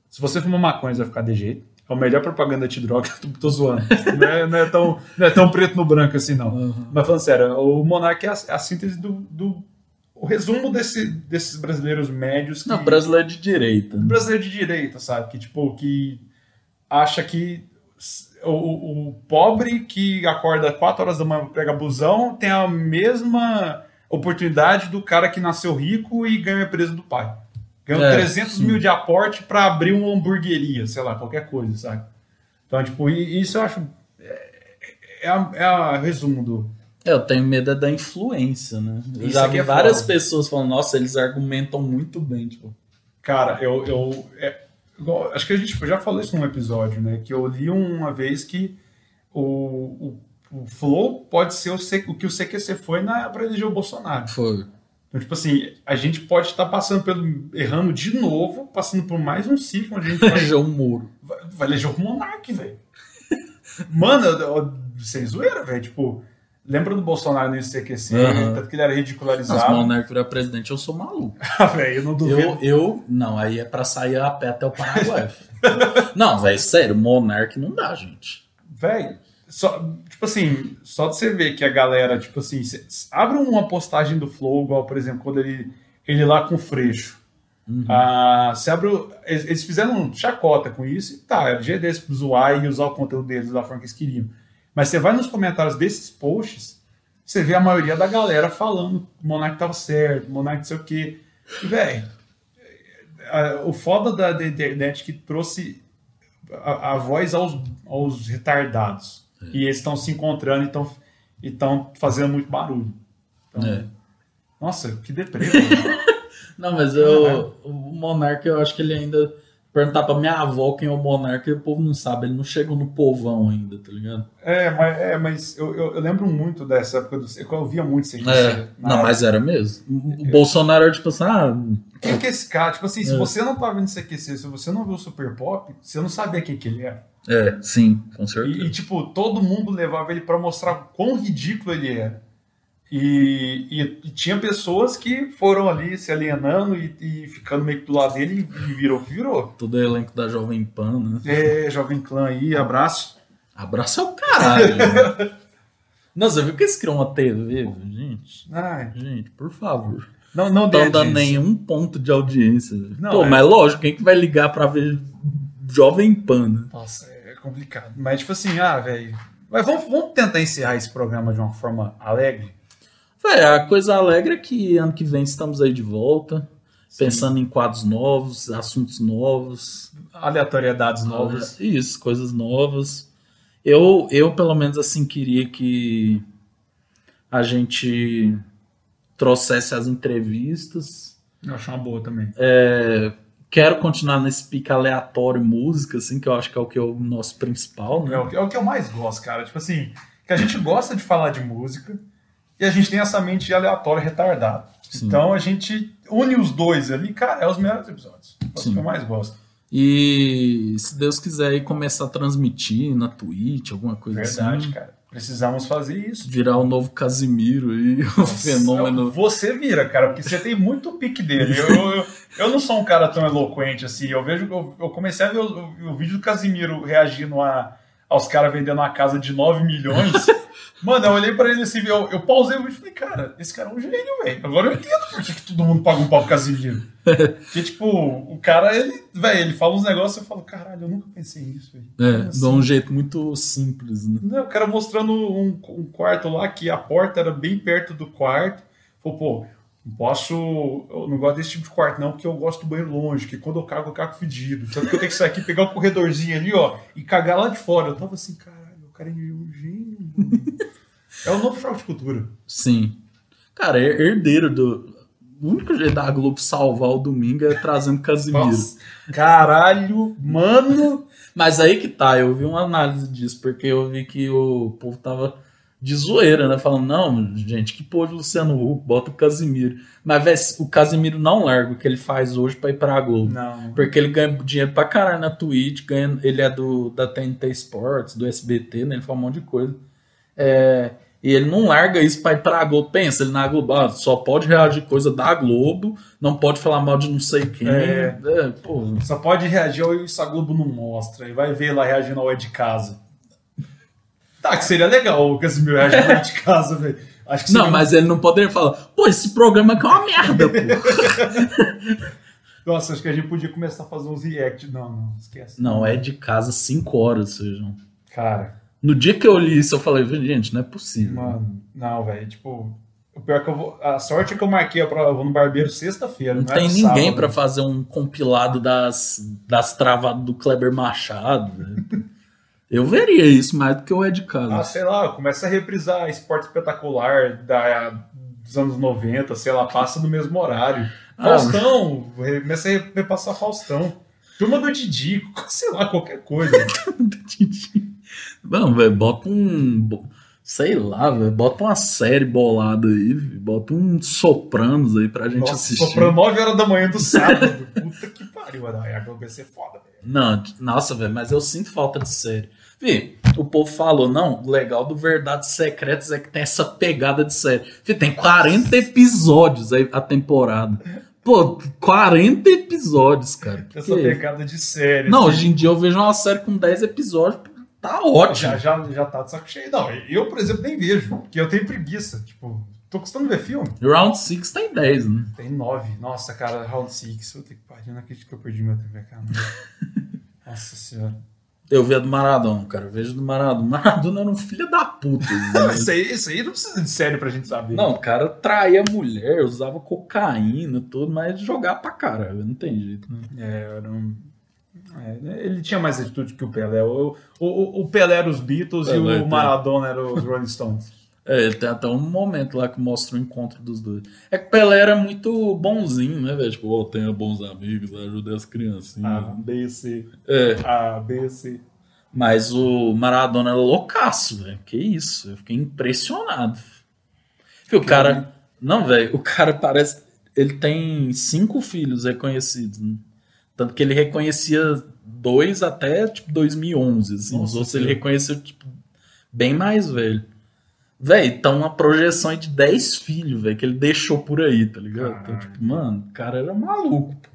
Se você fumar maconha, você vai ficar de jeito. É a melhor propaganda antidroga. Tô, tô zoando. Não é, não é tão, não é tão preto no branco assim, não. Uhum. Mas falando sério, o Monark é a, a síntese do, do. O resumo desse, desses brasileiros médios que. Não, brasileiro de direita. brasileiro de direita, sabe? Que, tipo, que acha que o, o- pobre que acorda 4 horas da manhã pra pegar busão tem a mesma oportunidade do cara que nasceu rico e ganha a empresa do pai. Ganhou É, 300 sim. mil de aporte pra abrir uma hamburgueria, sei lá, qualquer coisa, sabe? Então, tipo, isso eu acho. É, é, a, é a resumo do. É, eu tenho medo é da influência, né? Eu Isso já vi é várias foda. pessoas falando, nossa, eles argumentam muito bem, tipo. Cara, eu. eu é, acho que a gente já falou isso num episódio, né? Que eu li uma vez que o, o, o Flow pode ser o, C- o que o CQC foi na, pra eleger o Bolsonaro. Foi. Então, tipo assim, a gente pode estar passando pelo. errando de novo, passando por mais um ciclo onde a gente vai, João Moro. vai, vai eleger o Monark, velho. Mano, sem zoeira, velho. Tipo, lembra do Bolsonaro nesse CQC, Aham. tanto que ele era ridicularizado. o Monarca virar presidente, eu sou maluco. Ah, velho, eu não duvido. Eu, eu. Não, aí é pra sair a pé até o Paraguai. não, velho, sério, Monark não dá, gente. Véi, só, tipo assim, só de você ver que a galera, tipo assim, abre uma postagem do Flow, igual, por exemplo, quando ele, ele lá com o Freixo. Ah, você abre eles, eles fizeram chacota com isso e tá, é dia desse zoar e usar o conteúdo deles da forma que eles queriam. Mas você vai nos comentários desses posts, você vê a maioria da galera falando que o Monark tava certo, o Monark não sei o quê. Velho, o foda da, da internet que trouxe a, a voz aos, aos retardados. E eles estão se encontrando e estão fazendo muito barulho. Então, É. Nossa, que deprê. Não, mas eu, o Monarca, eu acho que ele ainda. Perguntar pra minha avó quem é o Monarca, o povo não sabe, ele não chegou no povão ainda, tá ligado? é, mas, é, mas eu, eu, eu lembro muito dessa época do. Eu ouvia muito CQC. É, na não, época. mas era mesmo. O Bolsonaro era tipo assim, ah, Quem que é esse cara? Tipo assim, se É. você não tá vendo CQC, se você não viu o Super Pop, você não sabia quem que ele é. é, sim, com certeza. E, e, tipo, todo mundo levava ele pra mostrar quão ridículo ele era. E, e- e tinha pessoas que foram ali se alienando e, e ficando meio que do lado dele e virou o que virou. Todo elenco da Jovem Pan, né? É, Jovem Clã aí, abraço. Abraço ao caralho. né? Não, você viu que eles criam uma TV, gente? Ai, Gente, por favor. não, não dando audiência. nenhum ponto de audiência. Não, Pô, é. mas lógico, quem que vai ligar pra ver Jovem Pan, né? Nossa, é complicado. Mas, tipo assim, ah, velho. Mas vamos, vamos tentar encerrar esse programa de uma forma alegre? Véi, a coisa alegre é que ano que vem estamos aí de volta, pensando em quadros novos, assuntos novos. Aleatoriedades novas. Isso, coisas novas. Eu, eu pelo menos, assim, queria que a gente trouxesse as entrevistas. Eu acho uma boa também. É, quero continuar nesse pique aleatório música, assim, que eu acho que é o que é o nosso principal, né? É o, que- é o que eu mais gosto, cara. Tipo assim, que a gente gosta de falar de música e a gente tem essa mente aleatória retardada. Sim. Então a gente une os dois ali, cara, é os melhores episódios. É os que eu mais gosto. E se Deus quiser aí começar a transmitir na Twitch, alguma coisa Verdade, assim. cara. Precisamos fazer isso. Virar o novo Casimiro aí, o fenômeno. Você vira, cara, porque você tem muito pique dele. Eu, eu, eu não sou um cara tão eloquente assim. Eu vejo, eu, eu comecei a ver o, o- o vídeo do Casimiro reagindo a, aos caras vendendo uma casa de 9 milhões. Mano, eu olhei pra ele assim, eu, eu pausei o vídeo e falei, cara, esse cara é um gênio, velho. Agora eu entendo por que, que todo mundo paga um pau pro Casimiro. Porque, tipo, o cara, ele, velho, ele fala uns negócios e eu falo, caralho, eu nunca pensei nisso, velho. É, assim? um jeito muito simples, né? Não, o cara mostrando um, um quarto lá que a porta era bem perto do quarto. Falou, pô, não posso. Eu não gosto desse tipo de quarto, não, porque eu gosto do banheiro longe, que quando eu cago, eu cago fedido. Tanto que eu tenho que sair aqui, pegar o corredorzinho ali, ó, e cagar lá de fora. Eu tava assim, caralho, o cara é um gênio. É o novo choque de cultura. Sim. Cara, her- herdeiro do. O único jeito da Globo salvar o domingo é trazendo Casimiro. Nossa, caralho, mano. Mas aí que tá, eu vi uma análise disso, porque eu vi que o povo tava de zoeira, né? Falando, não, gente, que pôr de Luciano Huck, bota o Casimiro. Mas, velho, o Casimiro não larga o que ele faz hoje pra ir pra Globo. Não. Porque ele ganha dinheiro pra caralho na Twitch, ganha, ele é do da TNT Sports, do SBT, né? Ele faz um monte de coisa. É, e ele não larga isso pra ir pra Globo. Pensa, ele na Globo ah, só pode reagir coisa da Globo, não pode falar mal de não sei quem. É. É, pô, Só pode reagir ao isso a Globo não mostra. E vai ver lá reagindo ao É de Casa. Tá, que seria legal o Casimiro ao É de Casa, velho. Acho que Não, mas ele não poderia falar, pô, esse programa aqui é uma merda, pô. Nossa, acho que a gente podia começar a fazer uns react. Não, não, esquece. não, é de casa 5 horas, sejam. Cara, No dia que eu li isso, eu falei, gente, não é possível. mano, não, velho. Tipo, o pior é que eu vou. A sorte é que eu marquei a prova, eu vou no barbeiro sexta-feira. Não Não, tem ninguém pra fazer um compilado das, das travadas do Kleber Machado. né? Eu veria isso mais do que o Ed Casa. Ah, sei lá, começa a reprisar esporte espetacular da, dos anos 90, sei lá, passa no mesmo horário. Ah, Faustão, começa a repassar Faustão. Turma do Didi, sei lá, qualquer coisa. Não, velho, bota um. Sei lá, velho. Bota uma série bolada aí, bota um Sopranos aí pra gente Nossa, assistir. soprando 9 horas da manhã do sábado. Puta que pariu, mano. Aí a Globo ia ser foda, velho. Não, nossa, velho, mas eu sinto falta de série. Vi, o povo falou, não, o legal do Verdades Secretas é que tem essa pegada de série. Vi, tem 40 episódios aí a temporada. Pô, 40 episódios, cara. Que Essa que é pegada de série. Não, assim. hoje em dia eu vejo uma série com 10 episódios, tá ótimo. Já, já, já tá de saco cheio. Não, eu, por exemplo, nem vejo, porque eu tenho preguiça. Tipo, tô custando ver filme. Round 6 tem 10, né? Tem 9. Nossa, cara, Round 6. Puta que pariu, não acredito que eu perdi meu TV, cara. Nossa senhora. Eu vi a do Maradona, cara. Eu vejo do Maradona. Maradona era um filho da puta. né? Isso aí, isso aí não precisa de série pra gente saber. Não, o cara traía mulher, usava cocaína, tudo, mas jogar pra caralho, não tem jeito, né? É, era um- é, ele tinha mais atitude que o Pelé. O, o, o Pelé era os Beatles Pelé, e o. Maradona era os Rolling Stones. É, ele tem até um momento lá que mostra o encontro dos dois. É que o Pelé era muito bonzinho, né, velho? Tipo, oh, tenha bons amigos, ajude as criancinhas. A, B, C. É, A, B, C. mas o Maradona era loucaço, velho. Que isso, eu fiquei impressionado. Fio, o cara. Não, velho, o cara parece. Ele tem cinco filhos reconhecidos, né? Tanto que ele reconhecia dois até, tipo, 2011, assim. Os Nossa outros ele reconheceu, tipo, bem mais velho. Velho, então uma projeção aí de 10 filhos, velho, que ele deixou por aí, tá ligado? Então, Caralho. tipo, mano, o cara era maluco. pô.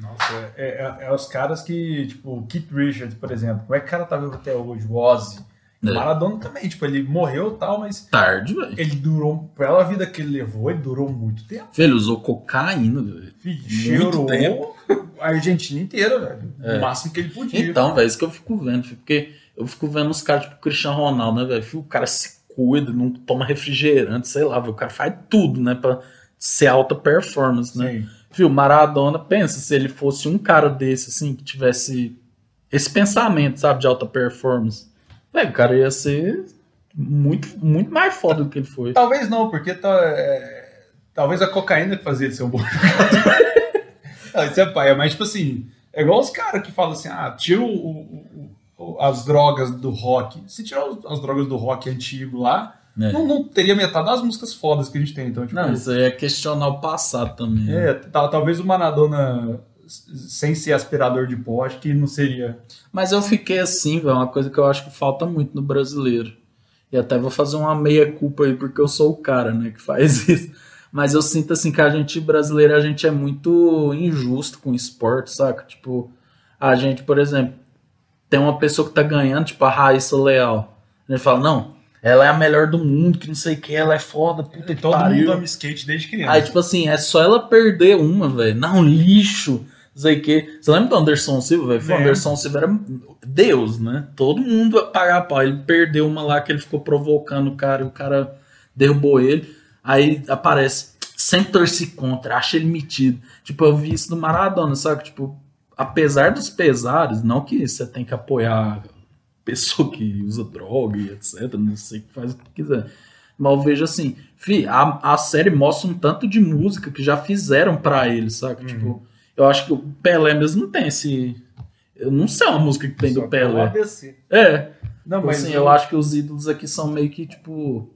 Nossa, é, é- é os caras que, tipo, o Keith Richards, por exemplo, como é que o cara tá vivo até hoje? O Ozzy. O É. Maradona também, tipo, ele morreu e tal, mas Tarde, velho. ele durou, pela vida que ele levou, ele durou muito tempo. Ele usou cocaína, velho. Filho, Muito cheirou tempo. A Argentina inteira, velho. É. O máximo que ele podia. Então, velho, isso que eu fico vendo, filho, porque eu fico vendo os caras tipo o Cristiano Ronaldo, né, velho? O cara se cuida, não toma refrigerante, sei lá, velho. O cara faz tudo, né, pra ser alta performance, né? Sim. Fio, Maradona, pensa se ele fosse um cara desse, assim, que tivesse esse pensamento, sabe, de alta performance. Velho, o cara ia ser muito, muito mais foda do que ele foi. Talvez não, porque tá, é, talvez a cocaína que fazia ele ser um bom jogador. não, isso é pai, mas tipo assim, é igual os caras que falam assim, ah, tira o- o- o- as drogas do rock. Se tirar as drogas do rock antigo lá, É. não, não teria metade das músicas fodas que a gente tem. Então, tipo, Não, isso aí é questionar o passado também. né? é, tal- talvez o Maradona sem ser aspirador de pó, acho que não seria. Mas eu fiquei assim, velho, uma coisa que eu acho que falta muito no brasileiro. E até vou fazer uma meia-culpa aí, porque eu sou o cara, né, que faz isso. Mas eu sinto assim que a gente brasileiro, a gente é muito injusto com o esporte, saca? Tipo, a gente, por exemplo, tem uma pessoa que tá ganhando, tipo a Raíssa Leal. A gente fala, não, ela é a melhor do mundo, que não sei o que, ela é foda, puta que Todo pariu. mundo ama skate desde criança. Aí, tipo assim, é só ela perder uma, velho. Não, lixo. Não sei o quê. Você lembra do Anderson Silva, velho? O. Anderson Silva era Deus, né? Todo mundo ia pagar pau. Ele perdeu uma lá que ele ficou provocando o cara e o cara derrubou ele. Aí aparece, sempre torci contra, acha ele metido. Tipo, eu vi isso no Maradona, sabe? Tipo, apesar dos pesares, não que você tem que apoiar pessoa que usa droga e etc. Não sei que faz o que quiser. Mas eu vejo assim, fi, a, a série mostra um tanto de música que já fizeram pra ele, saca? Tipo, eu acho que o Pelé mesmo não tem esse. Eu não sei uma música que tem Só do Pelé. É, Não, tipo mas assim, eu- eu acho que os ídolos aqui são meio que tipo.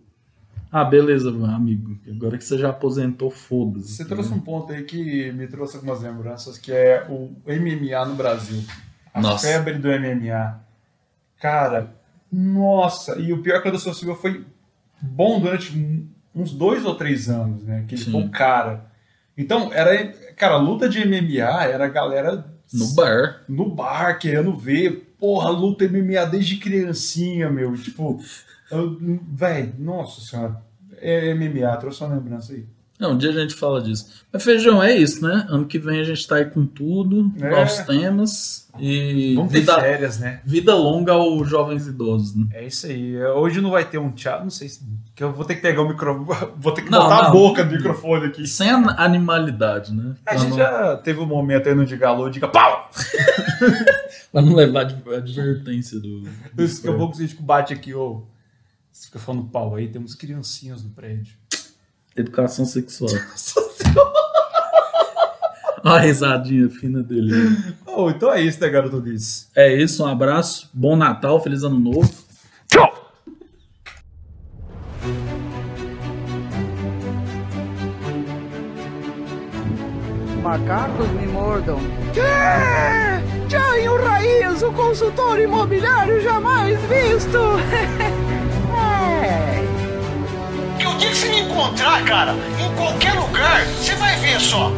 Ah, beleza, amigo. Agora que você já aposentou, foda-se. Você trouxe um ponto aí que me trouxe algumas lembranças, que é o MMA no Brasil. A Nossa. febre do MMA. Cara, nossa, e o pior é que o Anderson Silva foi bom durante uns dois ou três anos, né? Que ele Sim. foi um cara. Então, era. Cara, luta de MMA era a galera No bar. no bar querendo ver, porra, luta MMA desde criancinha, meu. Tipo, eu- véi, nossa senhora. É MMA, trouxe uma lembrança aí. Não, um dia a gente fala disso. Mas feijão, é isso, né? Ano que vem a gente tá aí com tudo, É. novos temas e Vamos ter vida, férias, né? vida longa aos jovens idosos, né? É isso aí. Hoje não vai ter um teatro, não sei se. Que eu vou ter que pegar o microfone. Vou ter que Não, botar a não. boca do microfone aqui. Sem an- animalidade, né? A Pra gente não, já teve um momento aí no Diga Alô, Diga Pau! pra não levar a advertência do. do Daqui a pouco a gente bate aqui, ô. Você fica falando pau aí, temos criancinhas no prédio. Educação sexual. Olha a risadinha fina dele. Oh, então é isso, né, garoto Luiz? É isso, um abraço, bom Natal, feliz ano novo. Macacos me mordam. Que? Jainho Raiz, o consultor imobiliário jamais visto. é. Que o dia que você me encontrar, cara, em qualquer lugar, você vai ver só.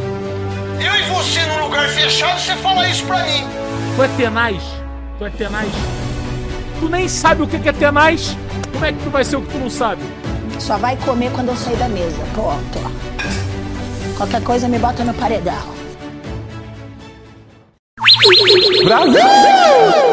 Eu e você num lugar fechado, você fala isso pra mim. Tu é tenaz? Tu é tenaz? Tu nem sabe o que é tenaz? Como é que tu vai ser o que tu não sabe? Só vai comer quando eu sair da mesa. Ponto. Qualquer coisa me bota no paredão. Brasil!